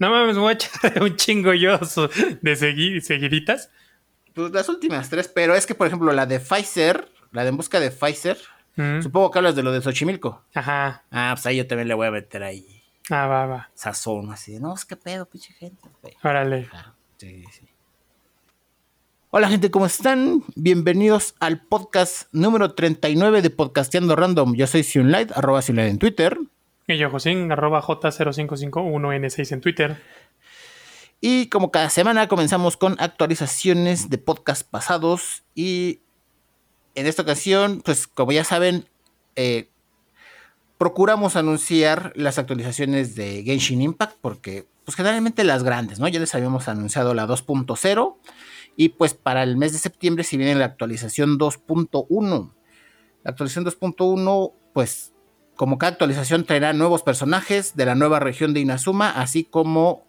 No mames, voy a echar un chingo yo de seguir, seguiditas. Pues las últimas tres, pero es que, por ejemplo, la de Pfizer, la de en busca de Pfizer, supongo que hablas de lo de Xochimilco. Ajá. Ah, pues ahí yo también le voy a meter ahí. Ah, va, va. Sazón, así. No, es que pedo, pinche gente. Órale. sí, sí. Hola gente, ¿cómo están? Bienvenidos al podcast número 39 de Podcasteando Random. Yo soy Sunlight, arroba Sunlight en Twitter. Josín, arroba J0551N6 en Twitter. Y como cada semana comenzamos con actualizaciones de podcast pasados y en esta ocasión, pues como ya saben, eh, procuramos anunciar las actualizaciones de Genshin Impact porque pues generalmente las grandes, ¿no? Ya les habíamos anunciado la 2.0 y pues para el mes de septiembre si viene la actualización 2.1. La actualización 2.1 pues como cada actualización traerá nuevos personajes de la nueva región de Inazuma, así como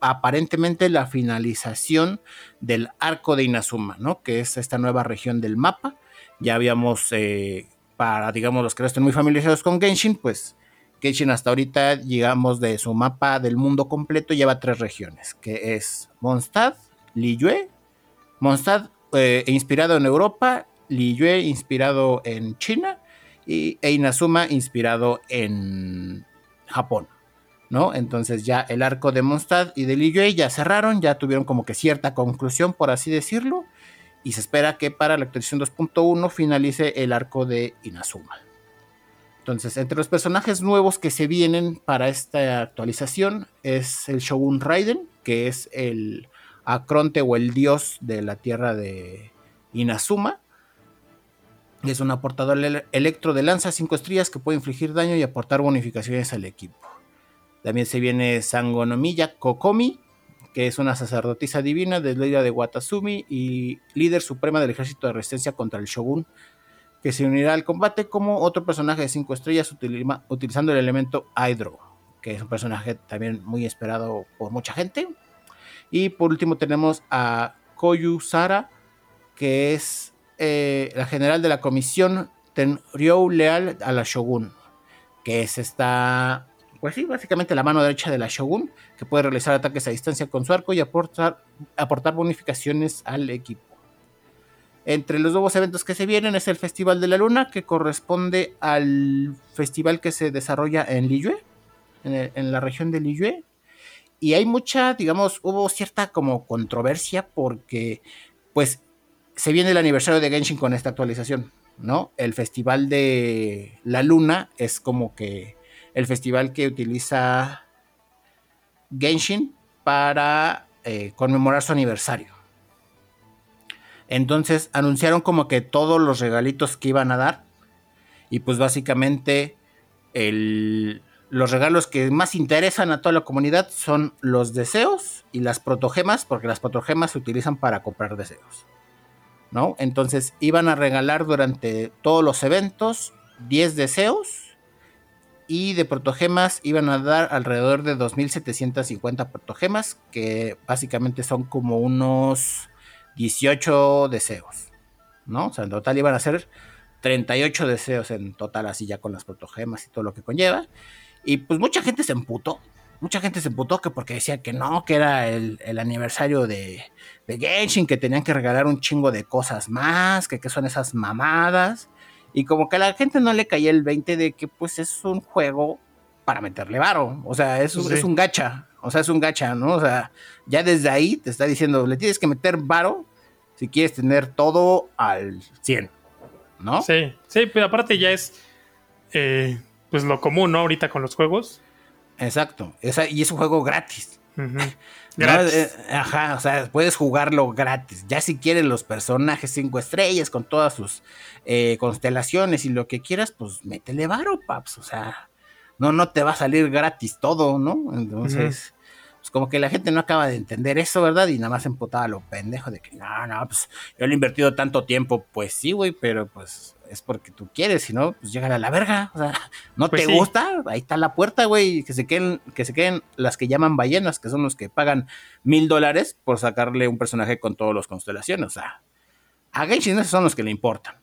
aparentemente la finalización del arco de Inazuma, ¿no? Que es esta nueva región del mapa. Ya habíamos, eh, para digamos los que no estén muy familiarizados con Genshin, pues Genshin hasta ahorita, llegamos de su mapa del mundo completo, lleva tres regiones, que es Mondstadt, Liyue, Mondstadt eh, inspirado en Europa, Liyue inspirado en China y e Inazuma inspirado en Japón. ¿no? Entonces ya el arco de Mondstadt y de Liyue ya cerraron, ya tuvieron como que cierta conclusión, por así decirlo, y se espera que para la actualización 2.1 finalice el arco de Inazuma. Entonces, entre los personajes nuevos que se vienen para esta actualización es el Shogun Raiden, que es el Acronte o el dios de la tierra de Inazuma. Es un aportador electro de lanza 5 estrellas que puede infligir daño y aportar bonificaciones al equipo. También se viene Sangonomiya Kokomi, que es una sacerdotisa divina de la de Watasumi y líder suprema del ejército de resistencia contra el Shogun, que se unirá al combate como otro personaje de 5 estrellas utilizando el elemento Hydro, que es un personaje también muy esperado por mucha gente. Y por último tenemos a Koyu Sara, que es eh, la general de la comisión Tenryou leal a la Shogun, que es esta, pues sí, básicamente la mano derecha de la Shogun, que puede realizar ataques a distancia con su arco y aportar, aportar bonificaciones al equipo. Entre los nuevos eventos que se vienen es el Festival de la Luna, que corresponde al festival que se desarrolla en Liyue, en, en la región de Liyue, y hay mucha, digamos, hubo cierta como controversia porque, pues, se viene el aniversario de Genshin con esta actualización, ¿no? El Festival de la Luna es como que el festival que utiliza Genshin para eh, conmemorar su aniversario. Entonces anunciaron como que todos los regalitos que iban a dar. Y pues básicamente los regalos que más interesan a toda la comunidad son los deseos y las protogemas, porque las protogemas se utilizan para comprar deseos. ¿No? Entonces iban a regalar durante todos los eventos 10 deseos y de protogemas iban a dar alrededor de 2750 protogemas, que básicamente son como unos 18 deseos, ¿no? O sea, en total iban a ser 38 deseos en total, así ya con las protogemas y todo lo que conlleva. Y pues mucha gente se emputó. Mucha gente se emputó que porque decía que no, que era el, aniversario de, de, Genshin, que tenían que regalar un chingo de cosas más, que qué son esas mamadas. Y como que a la gente no le caía el 20 de que pues es un juego para meterle varo. O sea, es, es un gacha. O sea, es un gacha, ¿no? O sea, ya desde ahí te está diciendo, le tienes que meter varo si quieres tener todo al 100, ¿no? Sí, sí, pero aparte ya es eh, pues lo común, ¿no? Ahorita con los juegos. Exacto. y es un juego gratis. gratis. Eh, ajá, o sea, puedes jugarlo gratis. Ya si quieres los personajes cinco estrellas con todas sus eh, constelaciones y lo que quieras, pues métele varo, paps. O sea, no, no te va a salir gratis todo, ¿no? Entonces, pues como que la gente no acaba de entender eso, ¿verdad? Y nada más emputaba lo pendejo de que, no, no, pues yo le he invertido tanto tiempo. Pues sí, güey, pero pues es porque tú quieres, si no, pues llega a la verga. O sea, no pues te gusta, ahí está la puerta, güey. Que se queden, que se queden las que llaman ballenas, que son los que pagan mil dólares por sacarle un personaje con todos los constelaciones. O sea, a Genshin esos son los que le importan.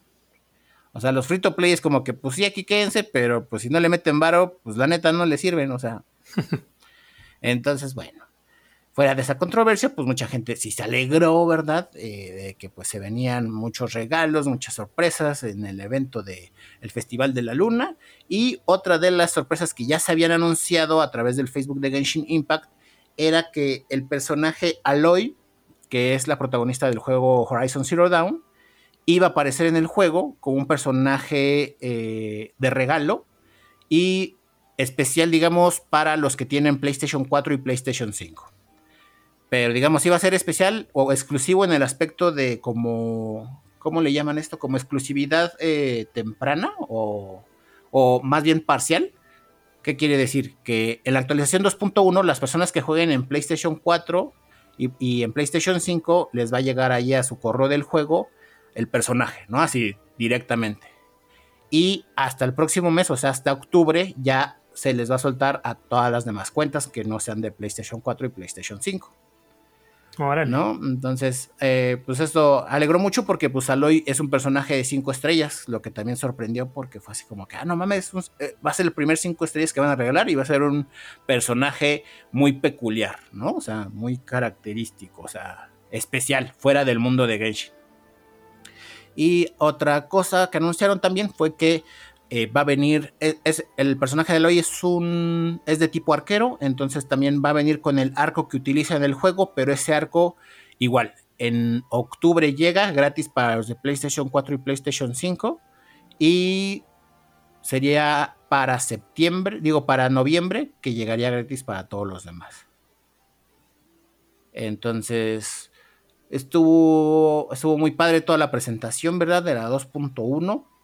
O sea, los free to play es como que, pues sí, aquí quédense, pero pues si no le meten varo, pues la neta no le sirven, o sea. Entonces, bueno, fuera de esa controversia, pues mucha gente sí se alegró, ¿verdad? Eh, de que pues se venían muchos regalos, muchas sorpresas en el evento del el Festival de la Luna. Y otra de las sorpresas que ya se habían anunciado a través del Facebook de Genshin Impact era que el personaje Aloy, que es la protagonista del juego Horizon Zero Dawn, iba a aparecer en el juego como un personaje eh, de regalo y especial, digamos, para los que tienen PlayStation 4 y PlayStation 5 pero digamos, iba a ser especial o exclusivo en el aspecto de como, ¿cómo le llaman esto? Como exclusividad eh, temprana o, o más bien parcial. ¿Qué quiere decir? Que en la actualización 2.1 las personas que jueguen en PlayStation 4 y, y, en PlayStation 5 les va a llegar ahí a su correo del juego el personaje, ¿no? Así directamente. Y hasta el próximo mes, o sea, hasta octubre, ya se les va a soltar a todas las demás cuentas que no sean de PlayStation 4 y PlayStation 5. ¿No? Entonces, eh, pues esto alegró mucho porque pues Aloy es un personaje de cinco estrellas, lo que también sorprendió porque fue así como que, ah, no mames, eh, va a ser el primer cinco estrellas que van a regalar y va a ser un personaje muy peculiar, ¿no? O sea, muy característico, o sea, especial, fuera del mundo de Genshin. Y otra cosa que anunciaron también fue que eh, va a venir, e, es, el personaje de Eloy es un, es de tipo arquero, entonces también va a venir con el arco que utiliza en el juego, pero ese arco igual, en octubre llega gratis para los de PlayStation 4 y PlayStation 5 y sería para septiembre, digo para noviembre, que llegaría gratis para todos los demás. Entonces, estuvo, estuvo muy padre toda la presentación, ¿verdad? De la 2.1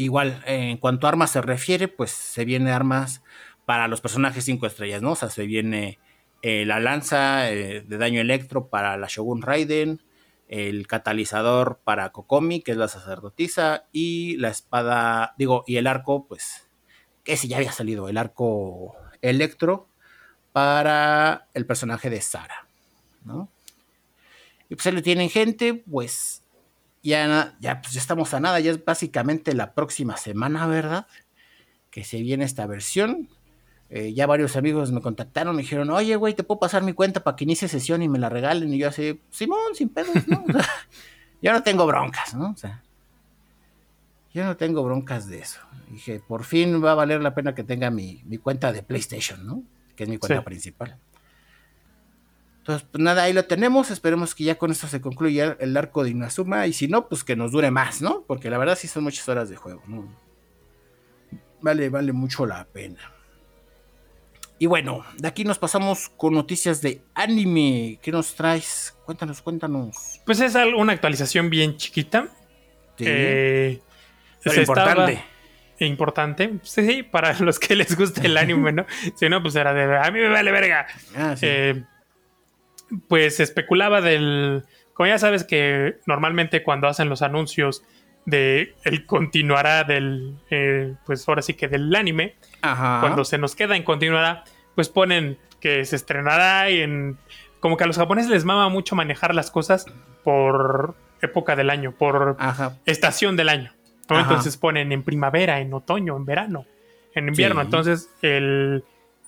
Igual, en cuanto a armas se refiere, pues se viene armas para los personajes 5 estrellas, ¿no? O sea, se viene eh, la lanza eh, de daño electro para la Shogun Raiden, el catalizador para Kokomi, que es la sacerdotisa, y la espada, digo, y el arco, pues, que si ya había salido, el arco electro para el personaje de Sara, ¿no? Y pues se le tienen gente, pues ya, ya, pues ya estamos a nada, ya es básicamente la próxima semana, ¿verdad? Que se viene esta versión. Eh, ya varios amigos me contactaron, me dijeron, oye, güey, ¿te puedo pasar mi cuenta para que inicie sesión y me la regalen? Y yo así, Simón, sin pedos, ¿no? O sea, yo no tengo broncas, ¿no? O sea, yo no tengo broncas de eso. Dije, por fin va a valer la pena que tenga mi, mi cuenta de PlayStation, ¿no? Que es mi cuenta principal. Entonces, pues nada, ahí lo tenemos. Esperemos que ya con esto se concluya el arco de Inazuma. Y si no, pues que nos dure más, ¿no? Porque la verdad sí son muchas horas de juego, ¿no? Vale, vale mucho la pena. Y bueno, de aquí nos pasamos con noticias de anime. ¿Qué nos traes? Cuéntanos, cuéntanos. Pues es una actualización bien chiquita. Sí. Eh, Pero importante. Importante. Sí, sí, para los que les guste el anime, ¿no? si no, pues era de. A mí me vale verga. Ah, sí. Eh, pues se especulaba del. Como ya sabes que normalmente cuando hacen los anuncios de el continuará del. Eh, pues ahora sí que del anime. Cuando se nos queda en continuará, pues ponen que se estrenará y en. Como que a los japoneses les mama mucho manejar las cosas por época del año, por estación del año. Entonces ponen en primavera, en otoño, en verano, en invierno. Entonces el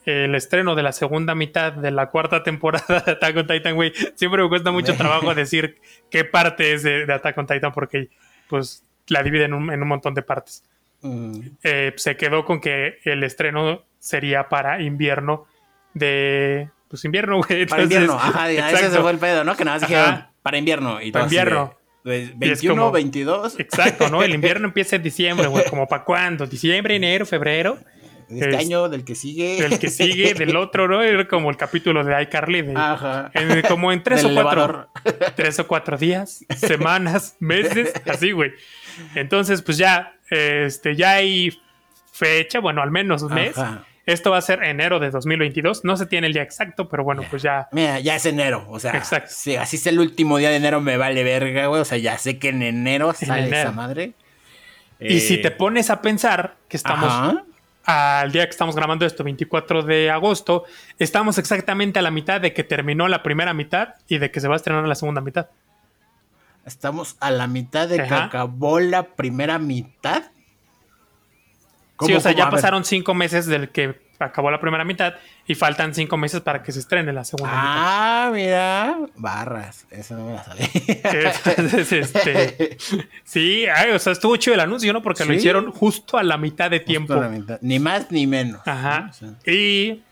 el estreno de la segunda mitad de la cuarta temporada de Attack on Titan, güey, siempre me cuesta mucho trabajo decir qué parte es de, Attack on Titan porque pues la divide en un, montón de partes. Mm. Eh, se quedó con que el estreno sería para invierno de... Pues invierno, güey. para invierno, ajá, ese fue el pedo, ¿no? Que nada más dijeron para invierno. Y para invierno. 21, 22. Exacto, ¿no? El invierno empieza en diciembre, güey. ¿Como para cuándo? ¿Diciembre, enero, febrero? Este año, del que sigue. Del que sigue, del otro, ¿no? Era como el capítulo de iCarly. Ajá. como en tres o cuatro. Tres o cuatro días, semanas, meses, así, güey. Entonces, pues ya, este, ya hay fecha, bueno, al menos un mes. Esto va a ser enero de 2022. No se tiene el día exacto, pero bueno, pues ya. Mira, ya es enero. O sea, Exacto. si así es el último día de enero, me vale verga, güey. O sea, ya sé que en enero sale esa madre. Y si te eh, pones a pensar que estamos al día que estamos grabando esto, 24 de agosto, estamos exactamente a la mitad de que terminó la primera mitad y de que se va a estrenar la segunda mitad. Estamos a la mitad de que acabó la primera mitad. Sí, o sea, ya pasaron cinco meses del que acabó la primera mitad y faltan cinco meses para que se estrene la segunda ah, mira, barras, eso no me la sabía. este, sí, o sea, estuvo chido el anuncio, ¿no? Porque lo hicieron justo a la mitad de tiempo. Ni más ni menos. Ajá. Y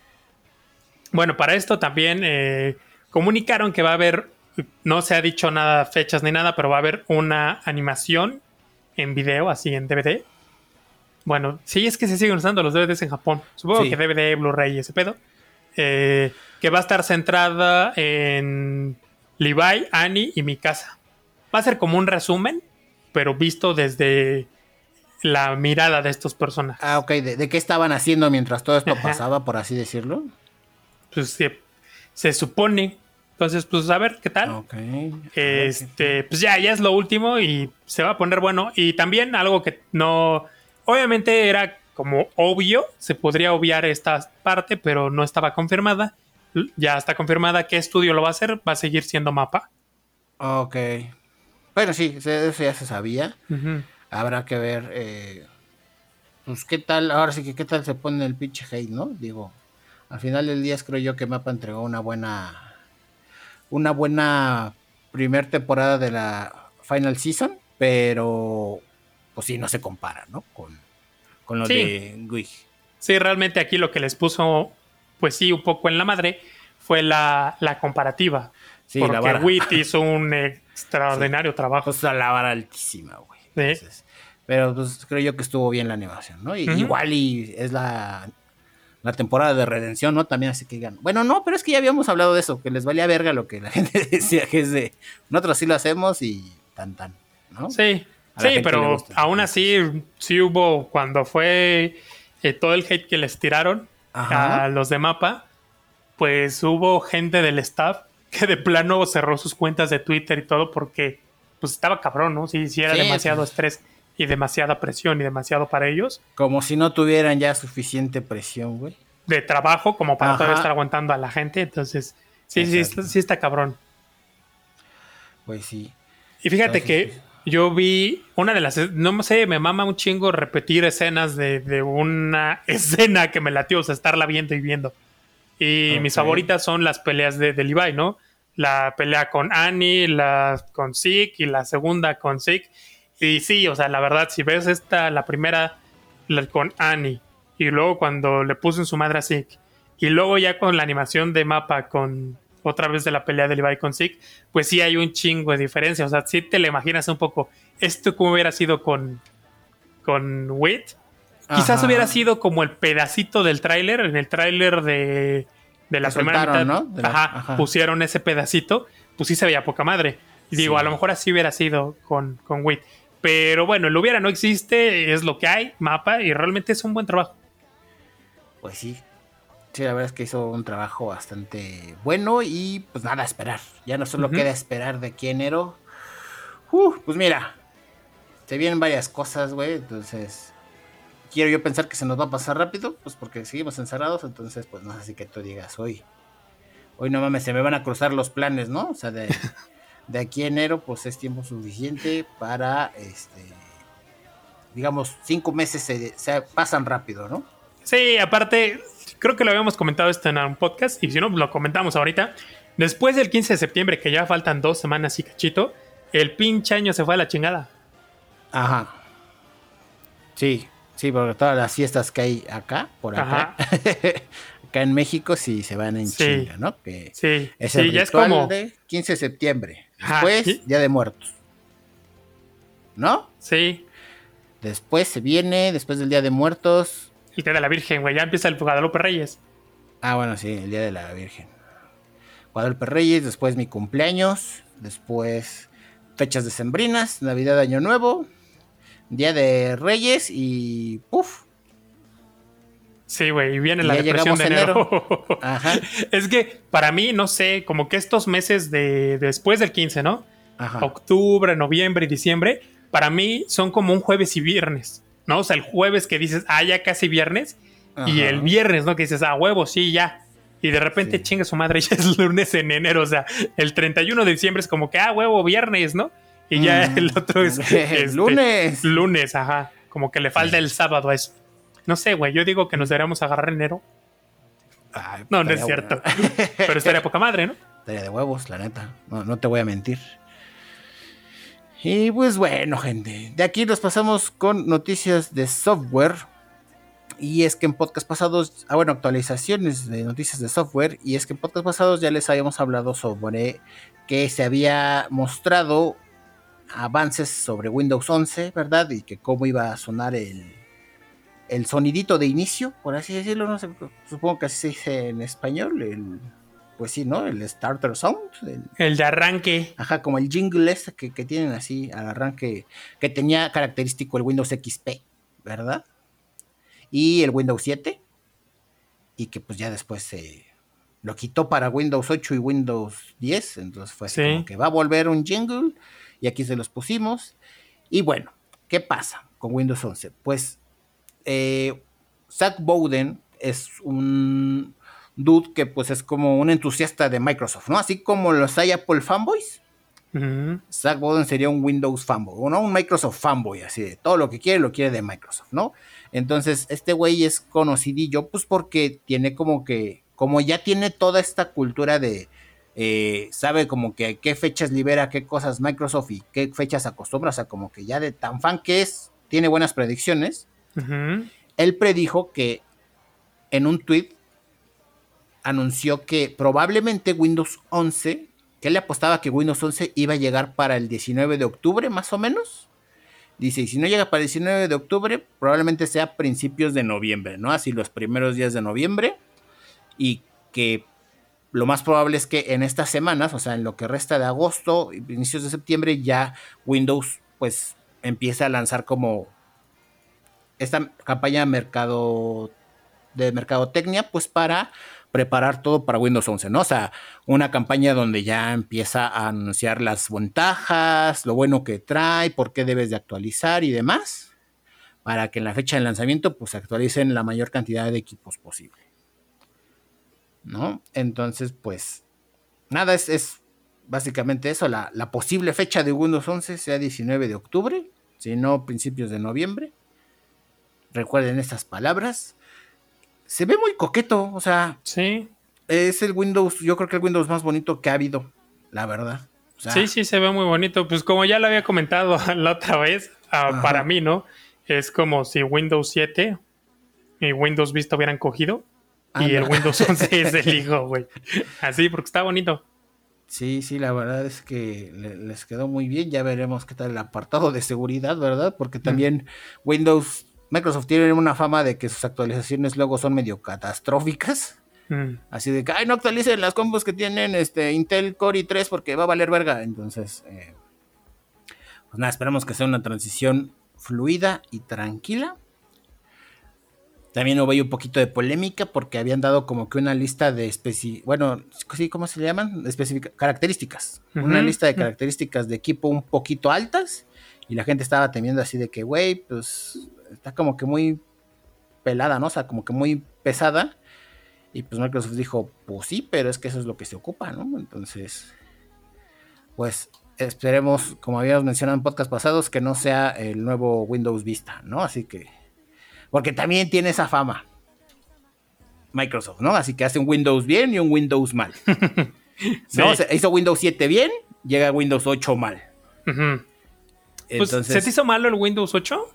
bueno, para esto también eh, comunicaron que va a haber, no se ha dicho nada, fechas ni nada, pero va a haber una animación en video, así en DVD, bueno, sí es que se siguen usando los DVDs en Japón. Supongo que DVD, Blu-ray y ese pedo. Eh, que va a estar centrada en Levi, Annie y mi casa. Va a ser como un resumen, pero visto desde la mirada de estos personajes. Ah, ok. ¿De, qué estaban haciendo mientras todo esto pasaba, por así decirlo? Pues se, se supone. Entonces, pues a ver qué tal. Ok. Este, pues ya, ya es lo último y se va a poner bueno. Y también algo que no Obviamente era como obvio, se podría obviar esta parte, pero no estaba confirmada. Ya está confirmada qué estudio lo va a hacer, va a seguir siendo mapa. Ok. Bueno, sí, eso ya se sabía. Habrá que ver, eh, pues qué tal, ahora sí que qué tal se pone el pinche hate, ¿no? Digo, al final del día creo yo que Mapa entregó una buena, una buena primer temporada de la Final Season, pero pues sí, no se compara, ¿no? Con, con lo de Gui. Sí, realmente aquí lo que les puso, pues sí, un poco en la madre fue la, comparativa. Sí, porque la Wit hizo un extraordinario trabajo. O sea, la vara altísima, güey. Sí. pero pues creo yo que estuvo bien la animación, ¿no? Y, Igual y es la, la temporada de redención, ¿no? También así que digan, bueno, no, pero es que ya habíamos hablado de eso, que les valía verga lo que la gente decía, que es de, nosotros sí lo hacemos y tan tan, ¿no? Sí, Sí, pero aún así, sí hubo cuando fue eh, todo el hate que les tiraron a los de mapa, pues hubo gente del staff que de plano cerró sus cuentas de Twitter y todo porque pues estaba cabrón, ¿no? Sí, sí era demasiado estrés y demasiada presión y demasiado para ellos. Como si no tuvieran ya suficiente presión, güey. De trabajo como para todavía estar aguantando a la gente, entonces sí, sí, sí está cabrón. Pues sí. Y fíjate que yo vi una de las, no sé, me mama un chingo repetir escenas de, una escena que me latió, o sea, estarla viendo y viendo. Y mis favoritas son las peleas de, de, Levi, ¿no? La pelea con Annie, la con Zeke y la segunda con Zeke. Y sí, o sea, la verdad, si ves esta, la primera con Annie, y luego cuando le puso en su madre a Zeke, y luego ya con la animación de mapa con, otra vez de la pelea de Levi con Zeke, pues sí hay un chingo de diferencia. O sea, si te lo imaginas un poco, esto como hubiera sido con, con Wit. Quizás hubiera sido como el pedacito del tráiler, en el tráiler de, de la primera mitad. ajá, pusieron ese pedacito, pues sí se veía poca madre. Y digo, a lo mejor así hubiera sido con, con Wit. Pero bueno, el hubiera no existe, es lo que hay, mapa, y realmente es un buen trabajo. Pues sí, Sí, la verdad es que hizo un trabajo bastante bueno y pues nada, a esperar. Ya no solo queda esperar de aquí enero. Uh, pues mira, se vienen varias cosas, güey. Entonces, quiero yo pensar que se nos va a pasar rápido, pues porque seguimos encerrados. Entonces, pues no sé si que tú digas hoy. Hoy no mames, se me van a cruzar los planes, ¿no? O sea, de, de aquí a enero, pues es tiempo suficiente para, este, digamos, cinco meses se, se pasan rápido, ¿no? Sí, aparte, creo que lo habíamos comentado esto en un podcast, y si no, lo comentamos ahorita. Después del 15 de septiembre, que ya faltan dos semanas y cachito, el pinche año se fue a la chingada. Ajá. Sí, sí, porque todas las fiestas que hay acá, por acá, acá en México, sí se van en chinga, ¿no? Que sí, es el ya es como... de 15 de septiembre. Después, Día de Muertos. ¿No? Sí. Después se viene, después del Día de Muertos, el Día de la Virgen, güey. Ya empieza el Guadalupe Reyes. Ah, bueno, sí, el Día de la Virgen. Guadalupe Reyes, después mi cumpleaños, después fechas decembrinas, Navidad, Año Nuevo, Día de Reyes y ¡puf! Sí, güey, y viene la depresión de enero. Ajá. Es que para mí, no sé, como que estos meses de, después del 15, ¿no? Ajá. Octubre, noviembre y diciembre, para mí son como un jueves y viernes. ¿No? O sea, el jueves que dices, ah, ya casi viernes, y el viernes, ¿no? Que dices, ah, huevo, sí, ya. Y de repente chinga su madre, ya es lunes en enero, o sea, el 31 de diciembre es como que, ah, huevo, viernes, ¿no? Y ya el otro es, este, lunes. Lunes, ajá. Como que le falta el sábado a eso. No sé, güey. Yo digo que nos deberíamos agarrar enero. no, no es cierto. Pero estaría poca madre, ¿no? Estaría de huevos, la neta. No, no te voy a mentir. Y pues bueno, gente. De aquí nos pasamos con noticias de software. Y es que en podcast pasados, ah bueno, actualizaciones de noticias de software. Y es que en podcast pasados ya les habíamos hablado sobre que se había mostrado avances sobre Windows 11, ¿verdad? Y que cómo iba a sonar el, el sonidito de inicio, por así decirlo, no sé, supongo que así se dice en español, el, pues sí, ¿no? El starter sound. El, de arranque. Ajá, como el jingle este que, tienen así al arranque, que tenía característico el Windows XP, ¿verdad? Y el Windows 7, y que pues ya después se lo quitó para Windows 8 y Windows 10, entonces fue así como que va a volver un jingle y aquí se los pusimos. Y bueno, ¿qué pasa con Windows 11? Pues eh, Zach Bowden es un dude que pues es como un entusiasta de Microsoft, ¿no? Así como los hay Apple fanboys. Zach Bowden sería un Windows fanboy, ¿no? Un Microsoft fanboy, así de todo lo que quiere lo quiere de Microsoft, ¿no? Entonces, este güey es conocidillo, pues porque tiene como que, como ya tiene toda esta cultura de, eh, sabe como que qué fechas libera, qué cosas Microsoft y qué fechas acostumbra, o sea, como que ya de tan fan que es, tiene buenas predicciones. Él predijo que en un tweet anunció que probablemente Windows 11, que le apostaba que Windows 11 iba a llegar para el 19 de octubre, más o menos. Dice, y si no llega para el 19 de octubre, probablemente sea principios de noviembre, ¿no? Así los primeros días de noviembre. Y que lo más probable es que en estas semanas, o sea, en lo que resta de agosto, inicios de septiembre, ya Windows pues empieza a lanzar como esta campaña mercado de mercadotecnia, pues para preparar todo para Windows 11, ¿no? O sea, una campaña donde ya empieza a anunciar las ventajas, lo bueno que trae, por qué debes de actualizar y demás, para que en la fecha de lanzamiento pues actualicen la mayor cantidad de equipos posible. ¿no? Entonces, pues, nada, es, básicamente eso, la, posible fecha de Windows 11 sea 19 de octubre, si no principios de noviembre. Recuerden estas palabras. Se ve muy coqueto, o sea. Sí. Es el Windows, yo creo que el Windows más bonito que ha habido, la verdad. sí, sí, se ve muy bonito. Pues como ya lo había comentado la otra vez, ah, para mí, ¿no? Es como si Windows 7 y Windows Vista hubieran cogido y el Windows 11 es el hijo, güey. Así, porque está bonito. Sí, sí, la verdad es que les quedó muy bien. Ya veremos qué tal el apartado de seguridad, ¿verdad? Porque también Windows, Microsoft tiene una fama de que sus actualizaciones luego son medio catastróficas. Así de que, ay, no actualicen las combos que tienen este Intel Core i3 porque va a valer verga. Entonces, eh, pues nada, esperamos que sea una transición fluida y tranquila. También hubo ahí un poquito de polémica porque habían dado como que una lista de especi bueno, sí, ¿cómo se le llaman? características. Una lista de características de equipo un poquito altas y la gente estaba temiendo así de que, güey, pues está como que muy pelada, ¿no? O sea, como que muy pesada. Y pues Microsoft dijo, pues sí, pero es que eso es lo que se ocupa, ¿no? Entonces, pues esperemos, como habíamos mencionado en podcast pasados, que no sea el nuevo Windows Vista, ¿no? Así que porque también tiene esa fama. Microsoft, ¿no? Así que hace un Windows bien y un Windows mal. ¿No? Se hizo Windows 7 bien, llega Windows 8 mal. Pues, ¿Se te hizo malo el Windows 8?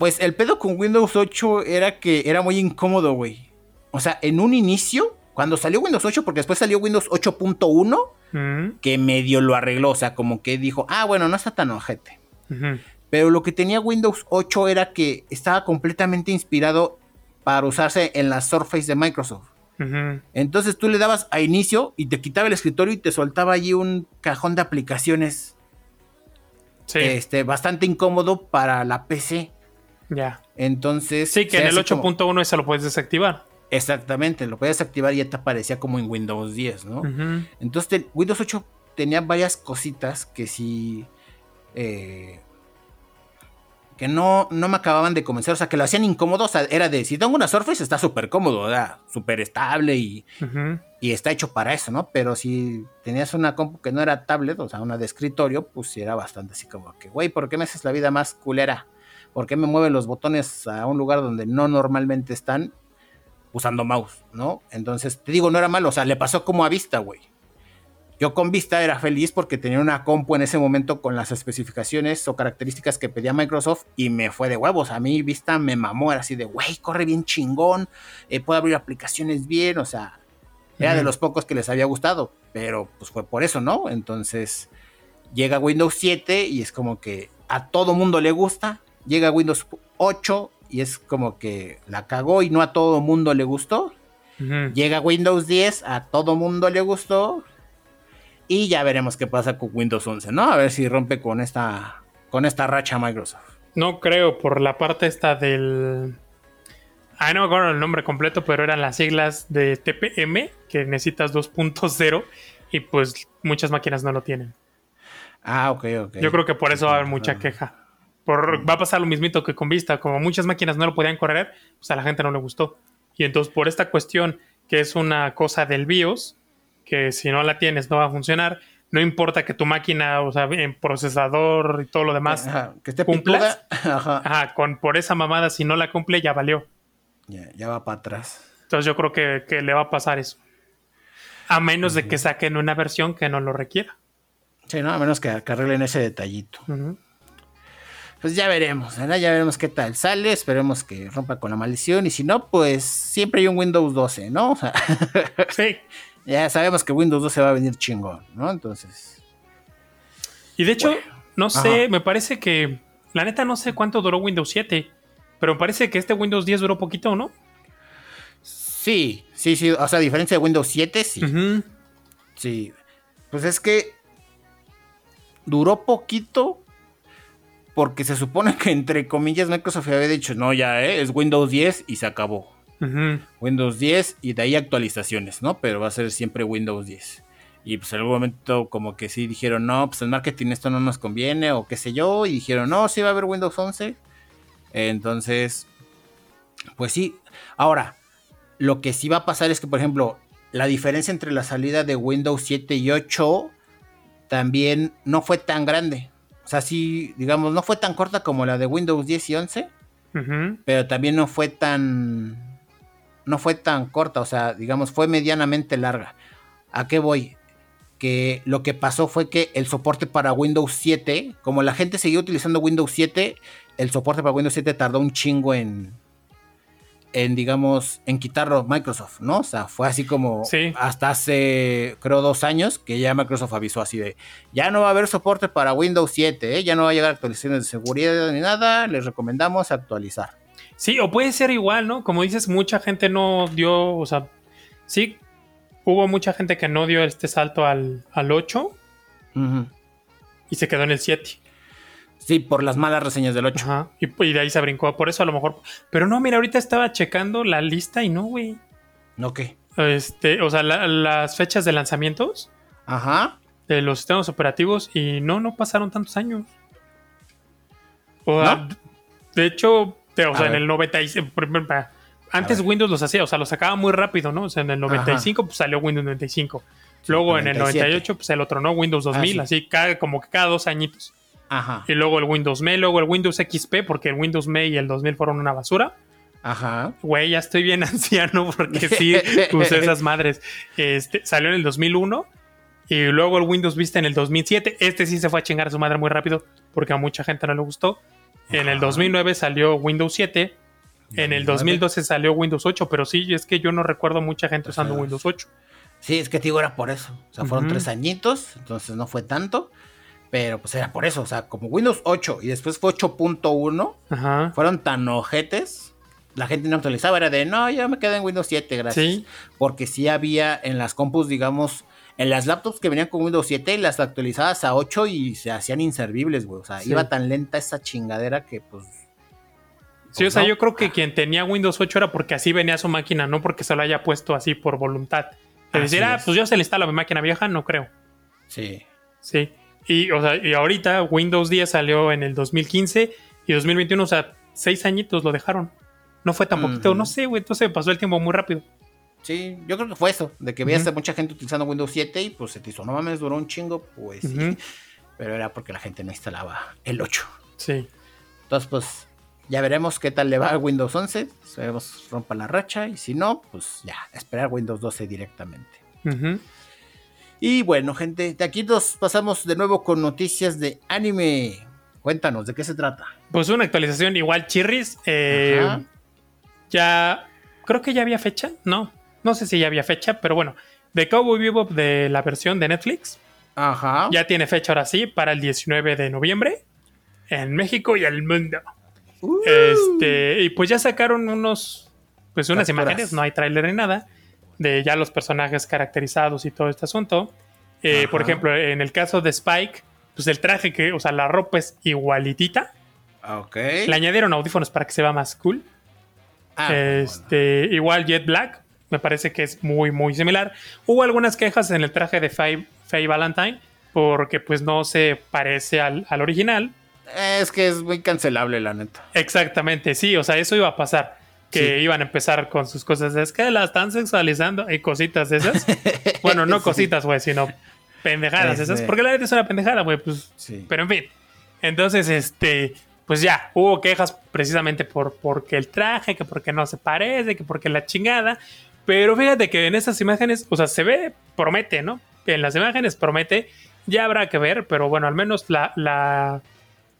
Pues el pedo con Windows 8 era que era muy incómodo, güey. O sea, en un inicio, cuando salió Windows 8, porque después salió Windows 8.1, que medio lo arregló, o sea, como que dijo, ah, bueno, no está tan ojete. Pero lo que tenía Windows 8 era que estaba completamente inspirado para usarse en la Surface de Microsoft. Entonces tú le dabas a inicio y te quitaba el escritorio y te soltaba allí un cajón de aplicaciones. Este, bastante incómodo para la PC. Ya. Entonces. Sí, que en el 8.1 ese lo puedes desactivar. Exactamente, lo puedes activar y ya te aparecía como en Windows 10, ¿no? Entonces Windows 8 tenía varias cositas que sí. Eh, que no, no me acababan de convencer, o sea, que lo hacían incómodo, o sea, era de, si tengo una Surface está súper cómodo, súper estable y, y, está hecho para eso, ¿no? Pero si tenías una compu que no era tablet, o sea, una de escritorio, pues era bastante así como que, güey, ¿por qué me haces la vida más culera? ¿Por qué me mueven los botones a un lugar donde no normalmente están usando mouse, ¿no? Entonces, te digo, no era malo, o sea, le pasó como a Vista, güey. Yo con Vista era feliz porque tenía una compu en ese momento con las especificaciones o características que pedía Microsoft y me fue de huevos. A mí Vista me mamó, era así de, güey, corre bien chingón, eh, puede abrir aplicaciones bien, o sea, era de los pocos que les había gustado, pero pues fue por eso, ¿no? Entonces llega Windows 7 y es como que a todo mundo le gusta, llega Windows 8 y es como que la cagó y no a todo mundo le gustó. Llega Windows 10, a todo mundo le gustó y ya veremos qué pasa con Windows 11, ¿no? A ver si rompe con esta, con esta racha Microsoft. No creo, por la parte esta del... Ah, no me acuerdo el nombre completo, pero eran las siglas de TPM, que necesitas 2.0, y pues muchas máquinas no lo tienen. Ah, ok, ok. Yo creo que por eso va a haber mucha queja. Por, va a pasar lo mismito que con Vista, como muchas máquinas no lo podían correr, pues a la gente no le gustó. Y entonces por esta cuestión, que es una cosa del BIOS, que si no la tienes no va a funcionar. No importa que tu máquina, o sea, en procesador y todo lo demás, que esté cumpla. Ajá. con, por esa mamada, si no la cumple, ya valió. Ya, va para atrás. Entonces yo creo que, le va a pasar eso. A menos de que saquen una versión que no lo requiera. Sí, ¿no? A menos que, arreglen ese detallito. Pues ya veremos, ¿verdad? Ya veremos qué tal sale. Esperemos que rompa con la maldición. Y si no, pues siempre hay un Windows 12, ¿no? sí ya sabemos que Windows 12 va a venir chingón, ¿no? Entonces. Y de hecho, no sé, me parece que. La neta, no sé cuánto duró Windows 7. Pero me parece que este Windows 10 duró poquito, ¿no? Sí, sí, sí. O sea, a diferencia de Windows 7, sí. Sí. Pues es que. Duró poquito. Porque se supone que entre comillas Microsoft había dicho, no, ya, ¿eh? es Windows 10 y se acabó. Windows 10 y de ahí actualizaciones, ¿no? Pero va a ser siempre Windows 10. Y pues en algún momento como que sí dijeron, no, pues en marketing esto no nos conviene o qué sé yo. Y dijeron, no, sí va a haber Windows 11. Entonces, pues sí. Ahora, lo que sí va a pasar es que, por ejemplo, la diferencia entre la salida de Windows 7 y 8 también no fue tan grande. O sea, sí, digamos, no fue tan corta como la de Windows 10 y 11. Pero también no fue tan no fue tan corta, o sea, digamos, fue medianamente larga. ¿A qué voy? Que lo que pasó fue que el soporte para Windows 7, como la gente seguía utilizando Windows 7, el soporte para Windows 7 tardó un chingo en, en digamos, en quitarlo Microsoft, ¿no? O sea, fue así como hasta hace, creo, dos años que ya Microsoft avisó así de, ya no va a haber soporte para Windows 7, ¿eh? ya no va a llegar actualizaciones de seguridad ni nada, les recomendamos actualizar. Sí, o puede ser igual, ¿no? Como dices, mucha gente no dio, o sea, sí, hubo mucha gente que no dio este salto al, al 8 y se quedó en el 7. Sí, por las malas reseñas del 8. Ajá. Y, de ahí se brincó. Por eso a lo mejor. Pero no, mira, ahorita estaba checando la lista y no, güey. ¿No qué? Este, o sea, las fechas de lanzamientos. Ajá. De los sistemas operativos. Y no, no pasaron tantos años. O ¿No? De hecho, o sea, en el 95. Antes Windows los hacía, o sea, los sacaba muy rápido, ¿no? O sea, en el 95 pues, salió Windows 95. luego en el 98 pues el otro no, Windows 2000, ah, así cada, como que cada dos añitos. Ajá. Y luego el Windows ME, luego el Windows XP, porque el Windows ME y el 2000 fueron una basura. Ajá. Güey, ya estoy bien anciano porque sí usé esas madres. Este, salió en el 2001 y luego el Windows Vista en el 2007. Este sí se fue a chingar a su madre muy rápido porque a mucha gente no le gustó. En el 2009 salió Windows 7. En el 2012 salió Windows 8, pero sí, es que yo no recuerdo mucha gente usando Windows 8. Sí, es que te digo, era por eso. O sea, fueron tres añitos, entonces no fue tanto. Pero pues era por eso. O sea, como Windows 8 y después fue 8.1, fueron tan ojetes. La gente no actualizaba, era de no, ya me quedé en Windows 7, gracias. ¿Sí? Porque sí había en las compus, digamos, en las laptops que venían con Windows 7, las actualizadas a 8 y se hacían inservibles, güey. O sea, iba tan lenta esa chingadera que pues. Sí, o sea, yo creo que quien tenía Windows 8 era porque así venía su máquina, no porque se lo haya puesto así por voluntad. Es decir, ah, pues yo se le instalo a mi máquina vieja, no creo. Sí. Sí. Y, o sea, y ahorita Windows 10 salió en el 2015 y 2021, o sea, seis añitos lo dejaron. No fue tan poquito, no sé, güey, entonces pasó el tiempo muy rápido. Sí, yo creo que fue eso, de que veías a mucha gente utilizando Windows 7 y pues se te hizo, no mames, duró un chingo, pues sí. Pero era porque la gente no instalaba el 8. Sí. Entonces, pues, Ya veremos qué tal le va a Windows 11. Esperemos rompa la racha. Y si no, pues ya, esperar Windows 12 directamente. Y bueno, gente, de aquí nos pasamos de nuevo con noticias de anime. Cuéntanos, ¿de qué se trata? Pues una actualización igual, Chirris. Eh, ya, creo que ya había fecha, no, no sé si ya había fecha, pero bueno, de Cowboy Bebop de la versión de Netflix. Ajá. Ya tiene fecha ahora sí, para el 19 de noviembre, en México y el mundo. Uh. Este, y pues ya sacaron unos, pues unas imágenes, no hay tráiler ni nada, de ya los personajes caracterizados y todo este asunto. Eh, por ejemplo, en el caso de Spike, pues el traje que, o sea, la ropa es igualitita. Ok. Le añadieron audífonos para que se vea más cool. Ah, este, igual Jet Black, me parece que es muy, muy similar. Hubo algunas quejas en el traje de Faye, Valentine, porque pues no se parece al, original. Es que es muy cancelable, la neta. Exactamente, sí, o sea, eso iba a pasar. Que iban a empezar con sus cosas. Es que la están sexualizando y cositas esas. bueno, no cositas, güey, sino pendejadas esas. Porque la neta es una pendejada, güey, pues. Sí. Pero en fin. Entonces, este pues ya, hubo quejas precisamente por porque el traje, que porque no se parece, que porque la chingada. Pero fíjate que en estas imágenes, o sea, se ve, promete, ¿no? En las imágenes promete, ya habrá que ver, pero bueno, al menos la, la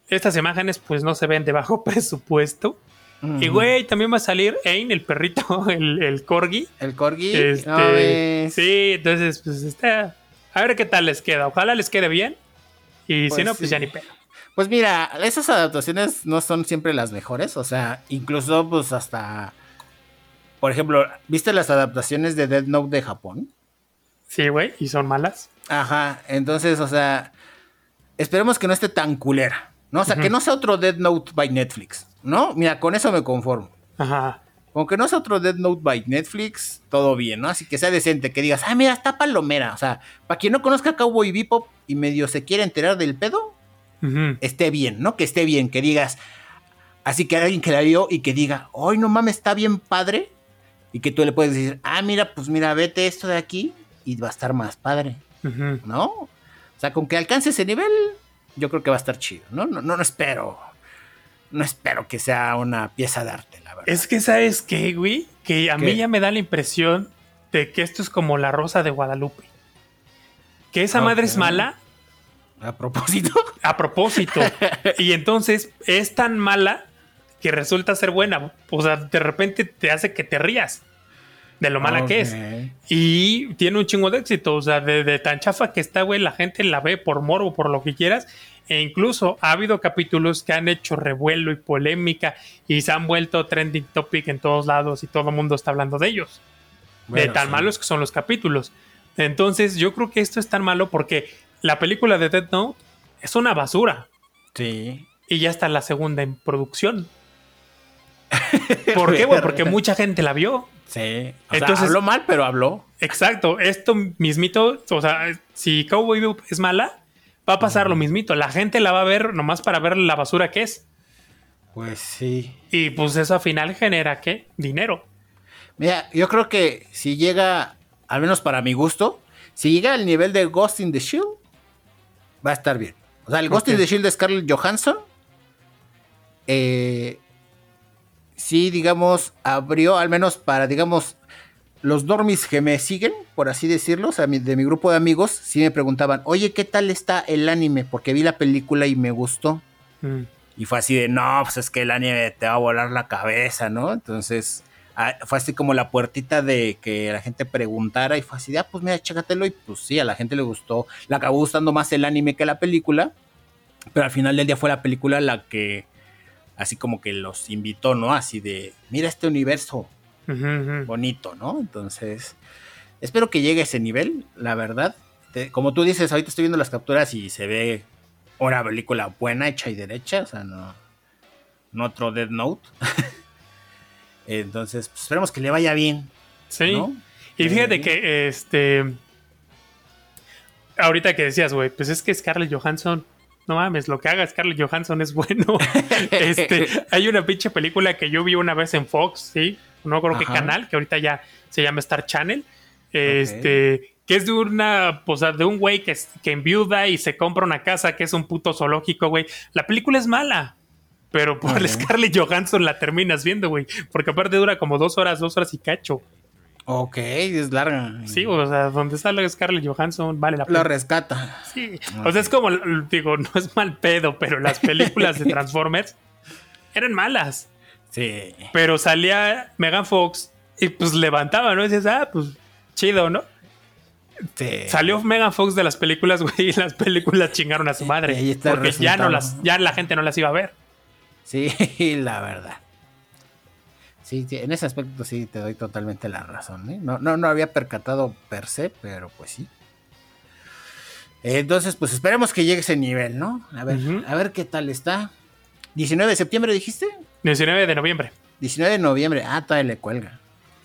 estas imágenes pues no se ven de bajo presupuesto. Y güey, también va a salir Ain, el perrito, el, el corgi. El corgi. Este, sí, entonces pues está... A ver qué tal les queda. Ojalá les quede bien. Y si pues no, pues ya ni pedo. Pues mira, esas adaptaciones no son siempre las mejores, o sea, incluso pues hasta, por ejemplo, ¿viste las adaptaciones de Dead Note de Japón? Sí, güey, y son malas. Ajá, entonces, o sea, esperemos que no esté tan culera, ¿no? O sea, que no sea otro Dead Note by Netflix, ¿no? Mira, con eso me conformo. Ajá. Con que no sea otro Dead Note by Netflix, todo bien, ¿no? Así que sea decente, que digas, ah, mira, está palomera. O sea, para quien no conozca Cowboy Bebop y medio se quiere enterar del pedo, esté bien, ¿no? Que esté bien, que digas, así que alguien que la vio y que diga, hoy no mames, está bien padre. Y que tú le puedes decir, ah, mira, pues mira, vete esto de aquí y va a estar más padre, ¿no? O sea, con que alcance ese nivel, yo creo que va a estar chido, ¿no? No, no, espero. No espero que sea una pieza de arte, la verdad. Es que, ¿sabes qué, güey? Que a mí ya me da la impresión de que esto es como la rosa de Guadalupe. Que esa madre es mala, a propósito. A propósito. y entonces es tan mala que resulta ser buena. O sea, de repente te hace que te rías de lo mala que es. Y tiene un chingo de éxito. O sea, de, tan chafa que está, güey, la gente la ve por moro, por lo que quieras. E incluso ha habido capítulos que han hecho revuelo y polémica y se han vuelto trending topic en todos lados y todo el mundo está hablando de ellos. de tan malos que son los capítulos. Entonces, yo creo que esto es tan malo porque la película de Dead Note es una basura. Sí. Y ya está la segunda en producción. ¿Por qué, güey? Porque mucha gente la vio. Sí. Entonces, habló mal, pero habló. Exacto. Esto mismito, o sea, si Cowboy Bebop es mala, va a pasar lo mismito. La gente la va a ver nomás para ver la basura que es. Pues sí. Y pues eso al final genera qué? Dinero. Mira, yo creo que si llega, al menos para mi gusto, si llega al nivel de Ghost in the Shield, va a estar bien. O sea, el Ghost in the Shield de Scarlett Johansson. Eh, sí, digamos, abrió, al menos para, digamos, los dormis que me siguen, por así decirlo, o sea, de mi grupo de amigos, sí me preguntaban, oye, ¿qué tal está el anime? Porque vi la película y me gustó. Mm. Y fue así de, no, pues es que el anime te va a volar la cabeza, ¿no? Entonces, Ah, fue así como la puertita de que la gente preguntara y fue así, ah, pues mira, chécatelo y pues sí, a la gente le gustó, le acabó gustando más el anime que la película, pero al final del día fue la película la que así como que los invitó, ¿no? Así de, mira este universo bonito, ¿no? Entonces, espero que llegue a ese nivel, la verdad. como tú dices, ahorita estoy viendo las capturas y se ve una película buena, hecha y derecha, o sea, no, no otro Dead Note. Entonces, pues, esperemos que le vaya bien. Sí. Y fíjate que este. Ahorita que decías, güey, pues es que Scarlett Johansson. No mames, lo que haga Scarlett Johansson es bueno. este, hay una pinche película que yo vi una vez en Fox, ¿sí? No creo qué canal, que ahorita ya se llama Star Channel. Este. Que es de una, pues, de un güey que, que enviuda y se compra una casa que es un puto zoológico, güey. La película es mala. Pero por Scarlett Johansson la terminas viendo, güey. Porque aparte dura como dos horas, dos horas y cacho. Ok, es larga. Sí, o sea, donde está la Scarlett Johansson vale la pena. Lo rescata. Sí, o sea, es como, digo, no es mal pedo, pero las películas de Transformers eran malas. Sí. Pero salía Megan Fox y pues levantaba, ¿no? Y dices, ah, pues chido, ¿no? Sí. Salió Megan Fox de las películas, güey, y las películas chingaron a su madre. porque ya no las, ya la gente no las iba a ver. Sí, la verdad. Sí, en ese aspecto sí te doy totalmente la razón. ¿eh? No, no, no había percatado per se, pero pues sí. Entonces, pues esperemos que llegue ese nivel, ¿no? A ver, a ver qué tal está. ¿19 de septiembre dijiste? 19 de noviembre. 19 de noviembre. Ah, todavía le cuelga.